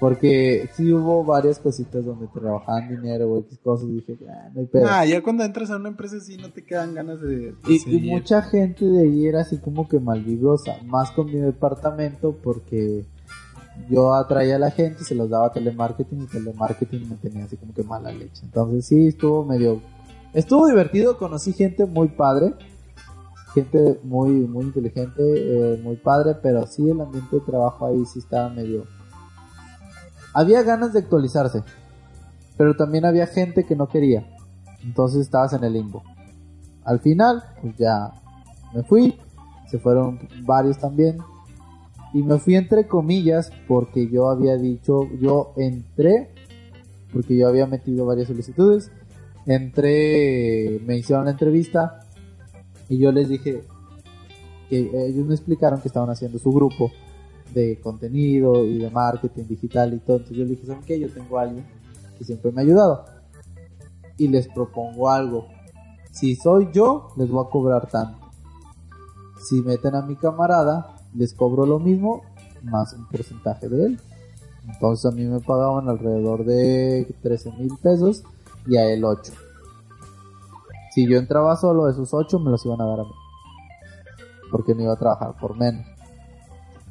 Porque sí hubo varias cositas donde trabajaban dinero o X cosas y dije, ah, no hay pedo. Ah, ya cuando entras a una empresa así no te quedan ganas de... y, mucha gente de ahí era así como que malvibrosa, más con mi departamento porque yo atraía a la gente, se los daba telemarketing y telemarketing me tenía así como que mala leche. Entonces sí, estuvo medio... Estuvo divertido, conocí gente muy padre, gente muy, muy inteligente, eh, muy padre, pero sí el ambiente de trabajo ahí sí estaba medio... Había ganas de actualizarse, pero también había gente que no quería. Entonces estabas en el limbo. Al final, pues ya me fui, se fueron varios también, y me fui entre comillas porque yo había dicho, yo entré, porque yo había metido varias solicitudes, entré, me hicieron la entrevista y yo les dije que ellos me explicaron que estaban haciendo su grupo de contenido y de marketing digital y todo. Entonces yo les dije, ¿saben qué? Yo tengo a alguien que siempre me ha ayudado. Y les propongo algo. Si soy yo, les voy a cobrar tanto. Si meten a mi camarada, les cobro lo mismo más un porcentaje de él. Entonces a mí me pagaban alrededor de 13 mil pesos y a él 8. Si yo entraba solo, esos 8 me los iban a dar a mí. Porque no iba a trabajar por menos.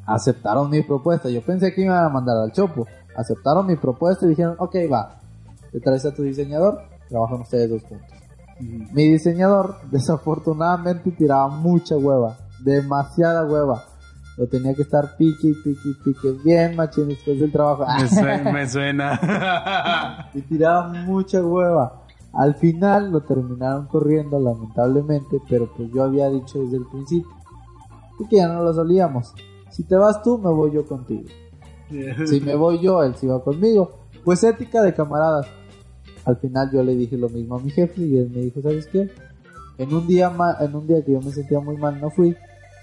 Aceptaron mi propuesta. Yo pensé que iban a mandar al chopo. Aceptaron mi propuesta y dijeron, ok, va. Te traes a tu diseñador, trabajan ustedes dos juntos. Mi diseñador, desafortunadamente, tiraba mucha hueva. Demasiada hueva lo tenía que estar pique, pique, pique, bien machín después del trabajo. Me suena, y tiraba mucha hueva. Al final lo terminaron corriendo, lamentablemente, pero pues yo había dicho desde el principio que ya no lo solíamos. Si te vas tú, me voy yo contigo. Si me voy yo, él se va conmigo. Pues ética de camaradas. Al final yo le dije lo mismo a mi jefe y él me dijo, ¿sabes qué? En un día, en un día que yo me sentía muy mal, no fui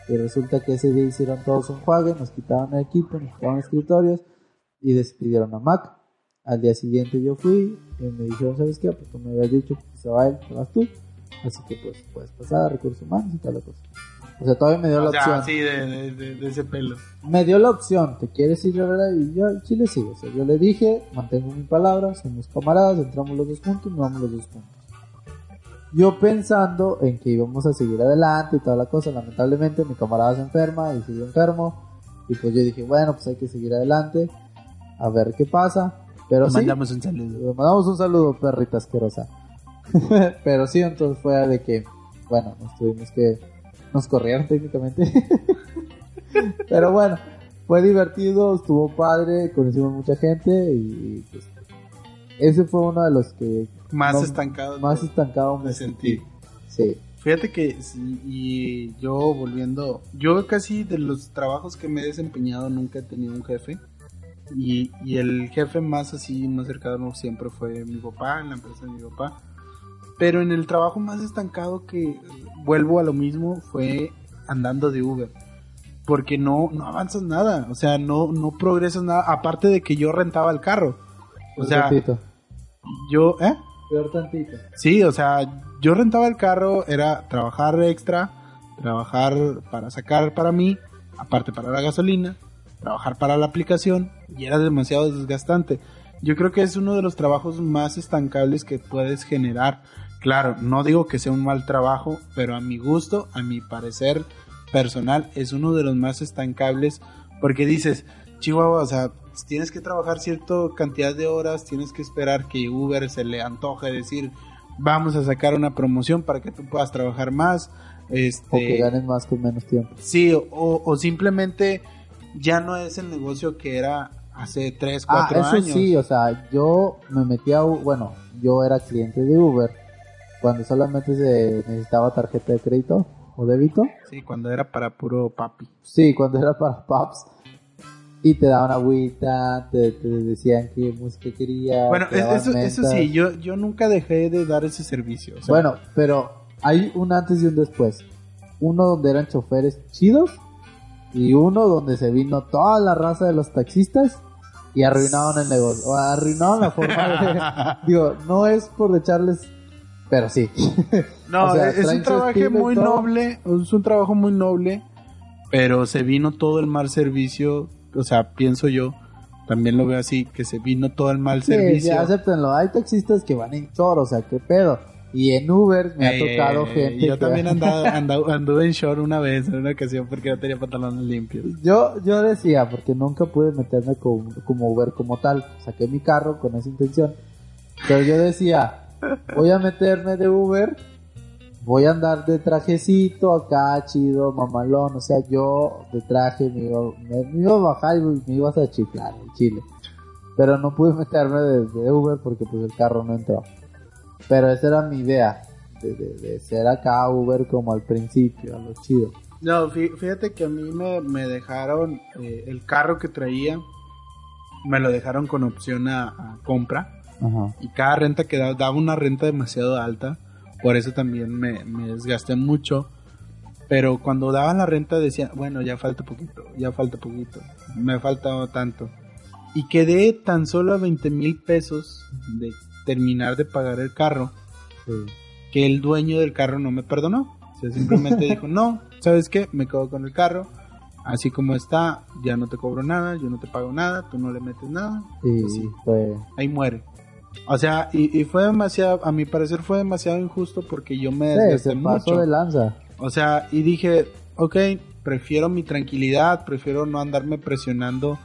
y resulta que ese día hicieron todos un juegue, nos quitaron el equipo, nos quitaron escritorios y despidieron a Mac. Al día siguiente yo fui y me dijeron, ¿sabes qué? Pues tú me habías dicho que se va él, te vas tú. Así que pues puedes pasar a recursos humanos y tal la cosa. O sea, todavía me dio la opción. Sí, de, de, ese pelo. Me dio la opción, ¿te quieres ir a verdad? Y yo sí le sigo. O sea, yo le dije, mantengo mi palabra, somos camaradas, entramos los dos juntos y nos vamos los dos juntos. Yo pensando en que íbamos a seguir adelante y toda la cosa, lamentablemente mi camarada se enferma y sigue enfermo. Y pues yo dije, bueno, pues hay que seguir adelante, a ver qué pasa. Pero sí, mandamos un saludo. mandamos un saludo, perrita asquerosa. Pero sí, entonces fue de que, bueno, nos tuvimos que, nos corrieron técnicamente. Pero bueno, fue divertido, estuvo padre, conocimos mucha gente y pues ese fue uno de los que más estancado. Más estancado me, sentí. Sí. Fíjate que sí, y yo volviendo, yo casi de los trabajos que me he desempeñado nunca he tenido un jefe. Y, y el jefe más así, más cercano siempre fue mi papá, en la empresa de mi papá. Pero en el trabajo más estancado que vuelvo a lo mismo fue andando de Uber. Porque no, no avanzas nada, o sea, no, no progresas nada, aparte de que yo rentaba el carro. O sea, yo, ¿eh? Peor tantito. Sí, o sea, yo rentaba el carro, era trabajar extra, trabajar para sacar para mí, aparte para la gasolina, trabajar para la aplicación y era demasiado desgastante. Yo creo que es uno de los trabajos más estancables que puedes generar. Claro, no digo que sea un mal trabajo, pero a mi gusto, a mi parecer personal, es uno de los más estancables porque dices, Chihuahua, o sea, tienes que trabajar cierta cantidad de horas, tienes que esperar que Uber se le antoje decir, vamos a sacar una promoción para que tú puedas trabajar más. Este, o que ganes más con menos tiempo. Sí, o, simplemente ya no es el negocio que era hace 3, 4 ah, eso sí, o sea, yo me metí a, bueno, yo era cliente de Uber cuando solamente se necesitaba tarjeta de crédito o débito. Sí, cuando era para puro papi. Sí, cuando era para paps y te daban agüita, te, te decían qué música quería. Bueno, eso, eso, sí, yo, yo nunca dejé de dar ese servicio. Bueno, pero hay un antes y un después. Uno donde eran choferes chidos y uno donde se vino toda la raza de los taxistas y arruinaron el negocio, o arruinaron la forma de... digo, no es por echarles... Pero sí. No, es un trabajo muy noble, es un trabajo muy noble, pero se vino todo el mal servicio o sea, pienso yo, también lo veo así, que se vino todo el mal servicio. Sí, acéptenlo. Hay taxistas que van en choro, o sea, qué pedo. Y en Uber me ha tocado gente. Yo también anduve en short una vez, en una ocasión, porque no tenía pantalones limpios. Yo, yo decía, porque nunca pude meterme como, como Uber como tal. Saqué mi carro con esa intención. Pero yo decía, voy a meterme de Uber, voy a andar de trajecito acá, chido, mamalón. O sea, yo de traje me iba, me, iba a bajar y me ibas a chiflar en Chile. Pero no pude meterme de, Uber porque pues el carro no entró. Pero esa era mi idea, de, ser acá Uber como al principio, a los chidos. No, fíjate que a mí me, dejaron eh, el carro que traía, me lo dejaron con opción a compra y cada renta que daba, daba una renta demasiado alta. Por eso también me, desgasté mucho. Pero cuando daban la renta decía, bueno, ya falta poquito, ya falta poquito, me falta tanto. Y quedé tan solo a 20 mil pesos de terminar de pagar el carro, que el dueño del carro no me perdonó. O sea, simplemente dijo, no, ¿sabes qué? Me quedo con el carro, así como está, ya no te cobro nada, yo no te pago nada, tú no le metes nada. Y pues Ahí muere. O sea, y, fue demasiado, a mi parecer fue demasiado injusto porque yo me sí, se pasó de lanza. O sea, y dije, ok, prefiero mi tranquilidad, prefiero no andarme presionando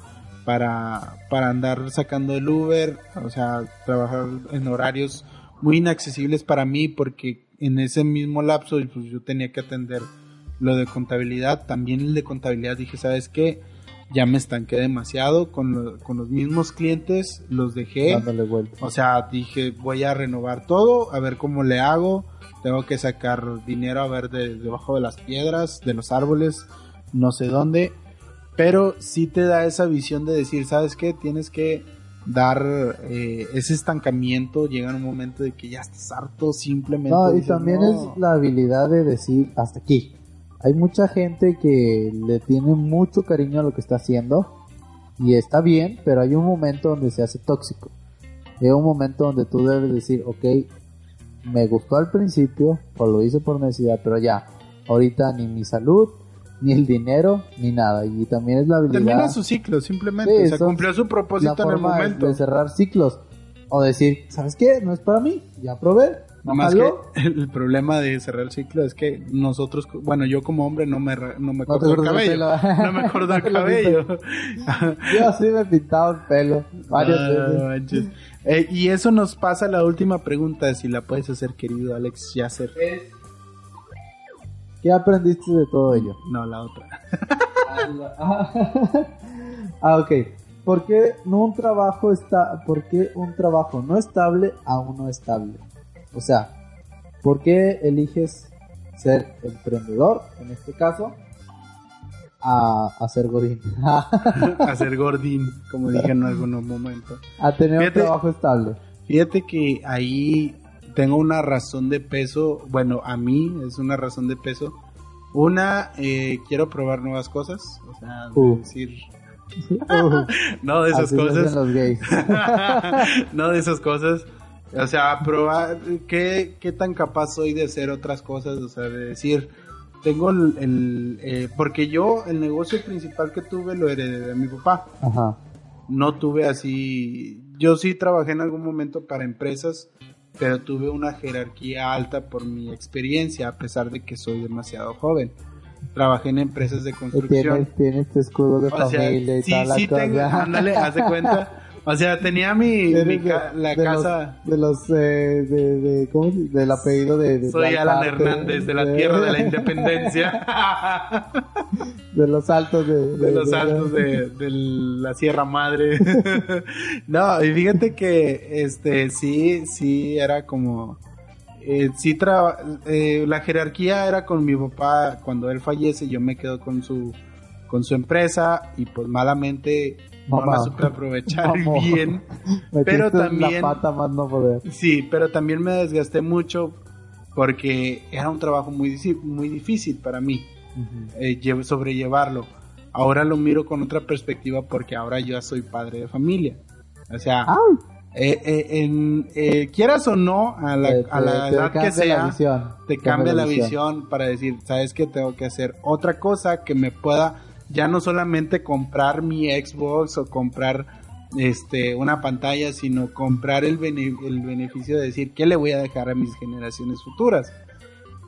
para, para andar sacando el Uber, o sea, trabajar en horarios muy inaccesibles para mí porque en ese mismo lapso pues, yo tenía que atender lo de contabilidad, también el de contabilidad dije, ¿sabes qué? ya me estanqué demasiado con, con los mismos clientes, los dejé. O sea, dije, voy a renovar todo, a ver cómo le hago. Tengo que sacar dinero a ver de, debajo de las piedras, de los árboles, no sé dónde. Pero sí te da esa visión de decir, ¿sabes qué? Tienes que dar eh, ese estancamiento. Llega un momento de que ya estás harto simplemente. No, y también es la habilidad de decir, hasta aquí hay mucha gente que le tiene mucho cariño a lo que está haciendo y está bien, pero hay un momento donde se hace tóxico. Hay un momento donde tú debes decir, ok, me gustó al principio o lo hice por necesidad, pero ya, ahorita ni mi salud, ni el dinero, ni nada. Y también es la habilidad. Termina su ciclo, simplemente. se cumplió su propósito en el momento. De cerrar ciclos. O decir, ¿sabes qué? No es para mí, ya probé, más que el problema de cerrar el ciclo es que nosotros, bueno, yo como hombre no me, no me corto el cabello. no me corto el cabello. yo sí me he pintado el pelo varias veces. Eh, y eso nos pasa a la última pregunta, si la puedes hacer, querido Alex Yasser. ¿Qué aprendiste de todo ello? No, la otra. ah, ok. ¿Por qué no un trabajo está, por qué un trabajo no estable a uno estable? O sea, ¿por qué eliges ser emprendedor, en este caso, a, ser gordín? a ser gordín, como dije en algunos momentos. A tener un trabajo estable. Fíjate que ahí tengo una razón de peso, bueno, a mí es una razón de peso. Una, eh, quiero probar nuevas cosas, o sea, uh. decir... Uh. no de esas cosas. Los gays. no de esas cosas. O sea, probar qué, qué tan capaz soy de hacer otras cosas, o sea, de decir, tengo el, eh, porque yo el negocio principal que tuve lo heredé de mi papá. Ajá. No tuve así, yo sí trabajé en algún momento para empresas, pero tuve una jerarquía alta por mi experiencia, a pesar de que soy demasiado joven. Trabajé en empresas de construcción. Tienes, tienes tu escudo de familia y sí, sí tengo, ándale, haz de cuenta. O sea, tenía mi, la casa. de los eh, de, de, ¿cómo del apellido de, Soy Alan Hernández de la tierra de la Independencia. de los altos de, de los altos de, la Sierra Madre. no, y fíjate que este sí sí era como eh, sí eh, la jerarquía era con mi papá. Cuando él fallece, yo me quedo con su con su empresa y pues malamente no la supe aprovechar bien. pero también. Sí, pero también me desgasté mucho porque era un trabajo muy, muy difícil para mí eh, sobrellevarlo. Ahora lo miro con otra perspectiva porque ahora yo soy padre de familia. O sea, eh, eh, en, quieras o no, a la, a la edad que sea, te cambia, la visión para decir, sabes que tengo que hacer otra cosa que me pueda ya no solamente comprar mi Xbox o comprar este, una pantalla, sino comprar el, el beneficio de decir qué le voy a dejar a mis generaciones futuras.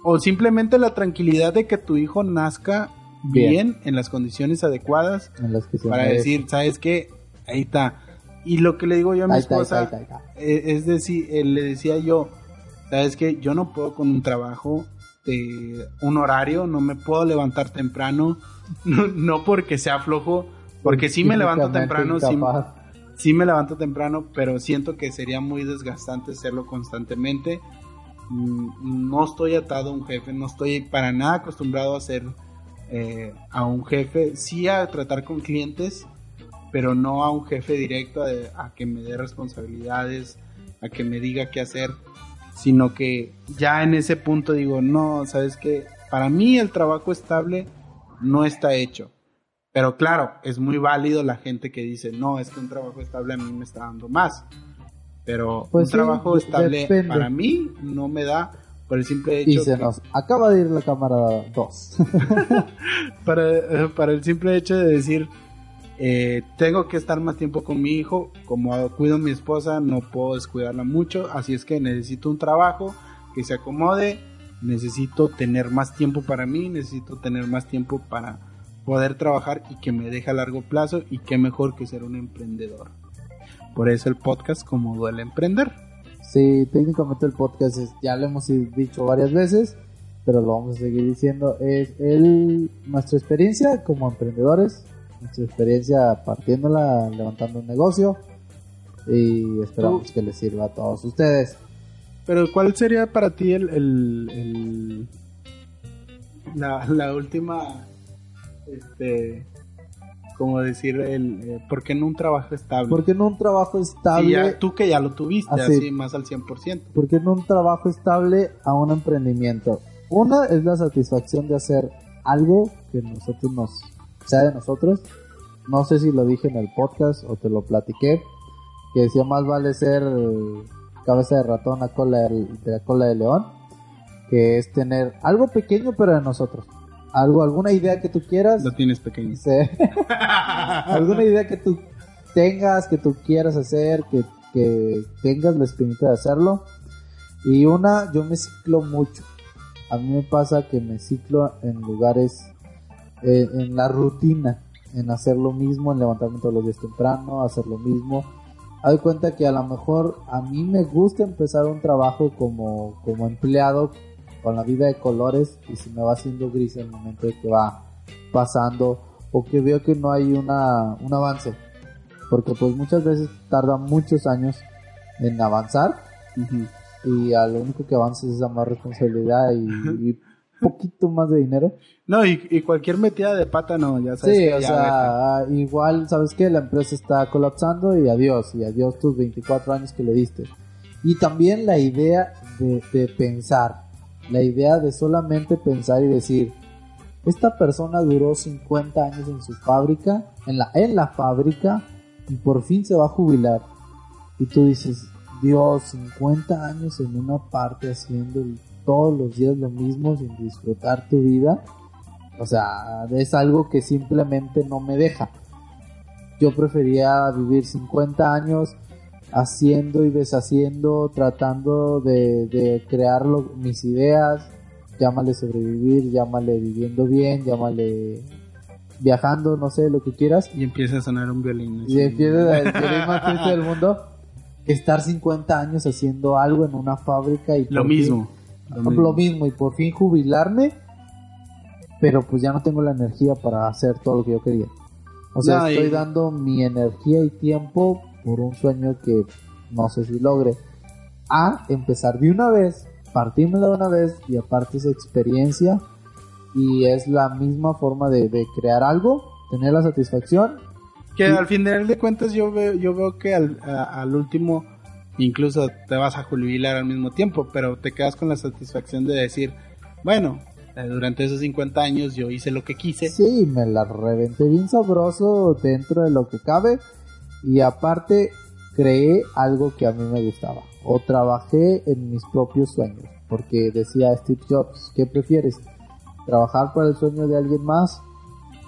O simplemente la tranquilidad de que tu hijo nazca bien, en las condiciones adecuadas para decir, ¿sabes qué? Ahí está. Y lo que le digo yo a mi esposa e, es decir, le decía yo, ¿sabes qué? Yo no puedo con un trabajo de un horario, no me puedo levantar temprano, no, porque sea flojo, porque sí me levanto temprano, sí, sí, me levanto temprano, pero siento que sería muy desgastante hacerlo constantemente. Mm, no estoy atado a un jefe, no estoy para nada acostumbrado a ser eh, a un jefe, sí a tratar con clientes, pero no a un jefe directo a, a, que me dé responsabilidades, a que me diga qué hacer, sino que ya en ese punto digo, no, sabes que para mí el trabajo estable no está hecho. Pero claro, es muy válido la gente que dice, no, es que un trabajo estable a mí me está dando más. Pero pues un trabajo estable para mí no me da por el simple hecho. Y se nos acaba de ir la cámara 2. para, eh, para el simple hecho de decir, eh, tengo que estar más tiempo con mi hijo, como cuido a mi esposa, no puedo descuidarla mucho, así es que necesito un trabajo que se acomode, necesito tener más tiempo para mí, necesito tener más tiempo para poder trabajar y que me deje a largo plazo y qué mejor que ser un emprendedor. Por eso el podcast como duele emprender. Sí, técnicamente el podcast ya lo hemos dicho varias veces, pero lo vamos a seguir diciendo, es el, nuestra experiencia como emprendedores, nuestra experiencia partiéndola, levantando un negocio y esperamos que les sirva a todos ustedes. Pero ¿cuál sería para ti el, el, la, la, última, este, como decir, el, eh, ¿por qué no un trabajo estable? ¿Por qué no un trabajo estable? tú que ya lo tuviste, así, más al 100%. ¿Por qué no un trabajo estable a un emprendimiento? Una es la satisfacción de hacer algo que nosotros nos sea de nosotros. No sé si lo dije en el podcast o te lo platiqué, que decía más vale ser cabeza de ratón a cola de, de cola de león, que es tener algo pequeño pero de nosotros. Algo, alguna idea que tú quieras. Lo tienes pequeño. Sí. alguna idea que tú tengas, que tú quieras hacer, que, que tengas la espinita de hacerlo. Y una, yo me ciclo mucho. A mí me pasa que me ciclo en lugares en la rutina, en hacer lo mismo, en levantarme todos los días temprano, hacer lo mismo. Hay cuenta que a lo mejor a mí me gusta empezar un trabajo como, como empleado con la vida de colores y se me va haciendo gris el momento de que va pasando o que veo que no hay una, un avance. Porque pues muchas veces tarda muchos años en avanzar y a lo único que avanza es esa más responsabilidad y poquito más de dinero. No, y, cualquier metida de pata no, ya sabes. Sí, o sea, igual, ¿sabes que La empresa está colapsando y adiós, y adiós tus 24 años que le diste. Y también la idea de, de pensar, la idea de solamente pensar y decir, esta persona duró 50 años en su fábrica, en la, en la fábrica, y por fin se va a jubilar. Y tú dices, Dios, 50 años en una parte haciendo el todos los días lo mismo sin disfrutar tu vida. O sea, es algo que simplemente no me deja. Yo prefería vivir 50 años haciendo y deshaciendo, tratando de, crear mis ideas, llámale sobrevivir, llámale viviendo bien, llámale viajando, no sé, lo que quieras. Y empieza a sonar un violín. Y empieza el violín más triste del mundo. Estar 50 años haciendo algo en una fábrica y... Lo mismo lo mismo. y por fin jubilarme, pero pues ya no tengo la energía para hacer todo lo que yo quería. O sea, estoy dando mi energía y tiempo por un sueño que no sé si logre. A empezar de una vez, partirme de una vez y aparte esa experiencia y es la misma forma de, crear algo, tener la satisfacción. Que al final de cuentas yo veo, yo veo que al, al último incluso te vas a jubilar al mismo tiempo, pero te quedas con la satisfacción de decir, bueno, eh, durante esos 50 años yo hice lo que quise. Sí, me la reventé bien sabroso dentro de lo que cabe y aparte creé algo que a mí me gustaba o trabajé en mis propios sueños, porque decía Steve Jobs, ¿qué prefieres? ¿Trabajar para el sueño de alguien más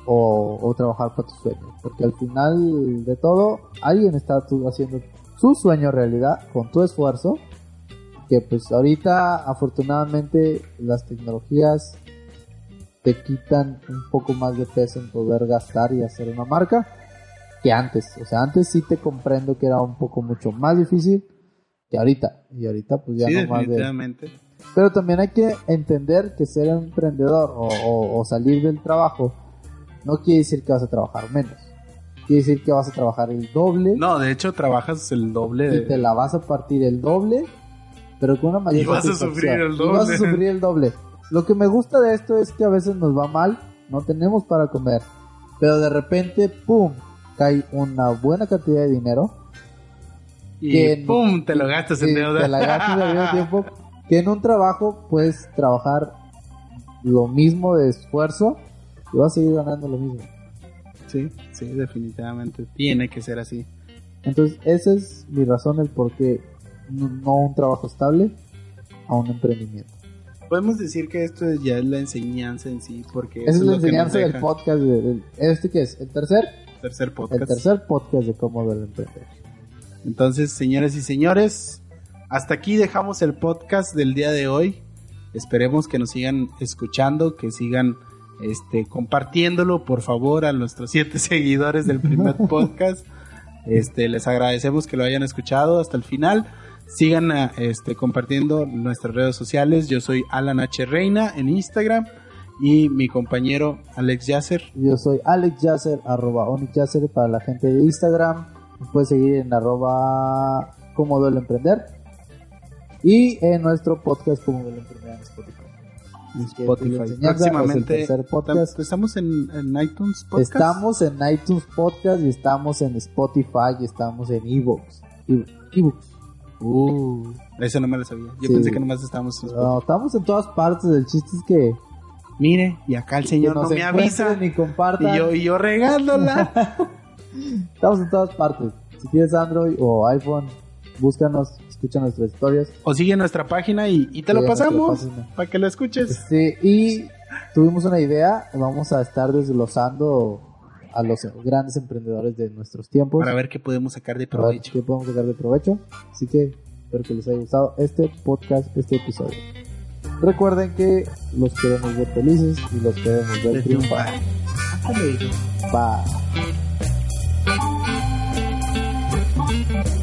o, o trabajar para tus sueños. Porque al final de todo, alguien está haciendo su sueño realidad con tu esfuerzo. Que pues ahorita afortunadamente las tecnologías te quitan un poco más de peso en poder gastar y hacer una marca que antes. O sea, antes sí te comprendo que era un poco mucho más difícil que ahorita. Y ahorita pues ya Sí, no más de... Pero también hay que entender que ser emprendedor o, o- o salir del trabajo no quiere decir que vas a trabajar menos. Quiere decir que vas a trabajar el doble No, de hecho trabajas el doble y te de... la vas a partir el doble, pero con una mayor Y vas a sufrir el Y vas a doble. sufrir el doble. Lo que me gusta de esto es que a veces nos va mal, no tenemos para comer, pero de repente, ¡pum!, cae una buena cantidad de dinero Y que- ¡pum! Te lo gastas en deuda. Te la gastas mismo tiempo. Que en un trabajo puedes trabajar lo mismo de esfuerzo y vas a seguir ganando lo mismo. Sí, sí, definitivamente. Tiene que ser así. Entonces, esa es mi razón, el por qué no, no un trabajo estable a un emprendimiento. Podemos decir que esto es- ya es la enseñanza en sí, porque Esa es la enseñanza del podcast. de- del- ¿Este qué es? ¿El tercer? tercer El podcast. tercer podcast de cómo debe emprender. Entonces, señores y señores, hasta aquí dejamos el podcast del día de hoy. Esperemos que nos sigan escuchando, que sigan este, compartiéndolo, por favor, a nuestros siete seguidores del primer podcast. Este, les agradecemos que lo hayan escuchado hasta el final. Sigan ah, este, compartiendo nuestras redes sociales. Yo soy Alan H. Reina en Instagram y mi compañero Alex Yasser. Yo soy Alex Yasser, arroba Yasser para la gente de Instagram. Me puedes seguir en arroba cómo duele emprender. Y en nuestro podcast cómo duele emprender en Spotify. Spotify. Próximamente podcast. tam- estamos en, en iTunes Podcast. Estamos en iTunes Podcast y estamos en Spotify y estamos en ebooks. E- ebooks. Uh, eso no me lo sabía. Yo Sí. pensé que nomás estábamos en Spotify. No, estamos en todas partes. El chiste es que, Mire, y acá el señor no nos me avisa. y compartan. Y yo, y yo regándola. Estamos en todas partes. Si tienes Android o iPhone, búscanos, escucha nuestras historias. o sigue nuestra página y, y te lo Sí, nuestra pasamos para que lo escuches. Este, y tuvimos una idea. Vamos a estar desglosando a los grandes emprendedores de nuestros tiempos. Para ver qué podemos sacar de provecho. qué podemos sacar de provecho. Así que espero que les haya gustado este podcast, este episodio. Recuerden que los queremos ver felices y los queremos ver triunfar. Hasta luego. Bye.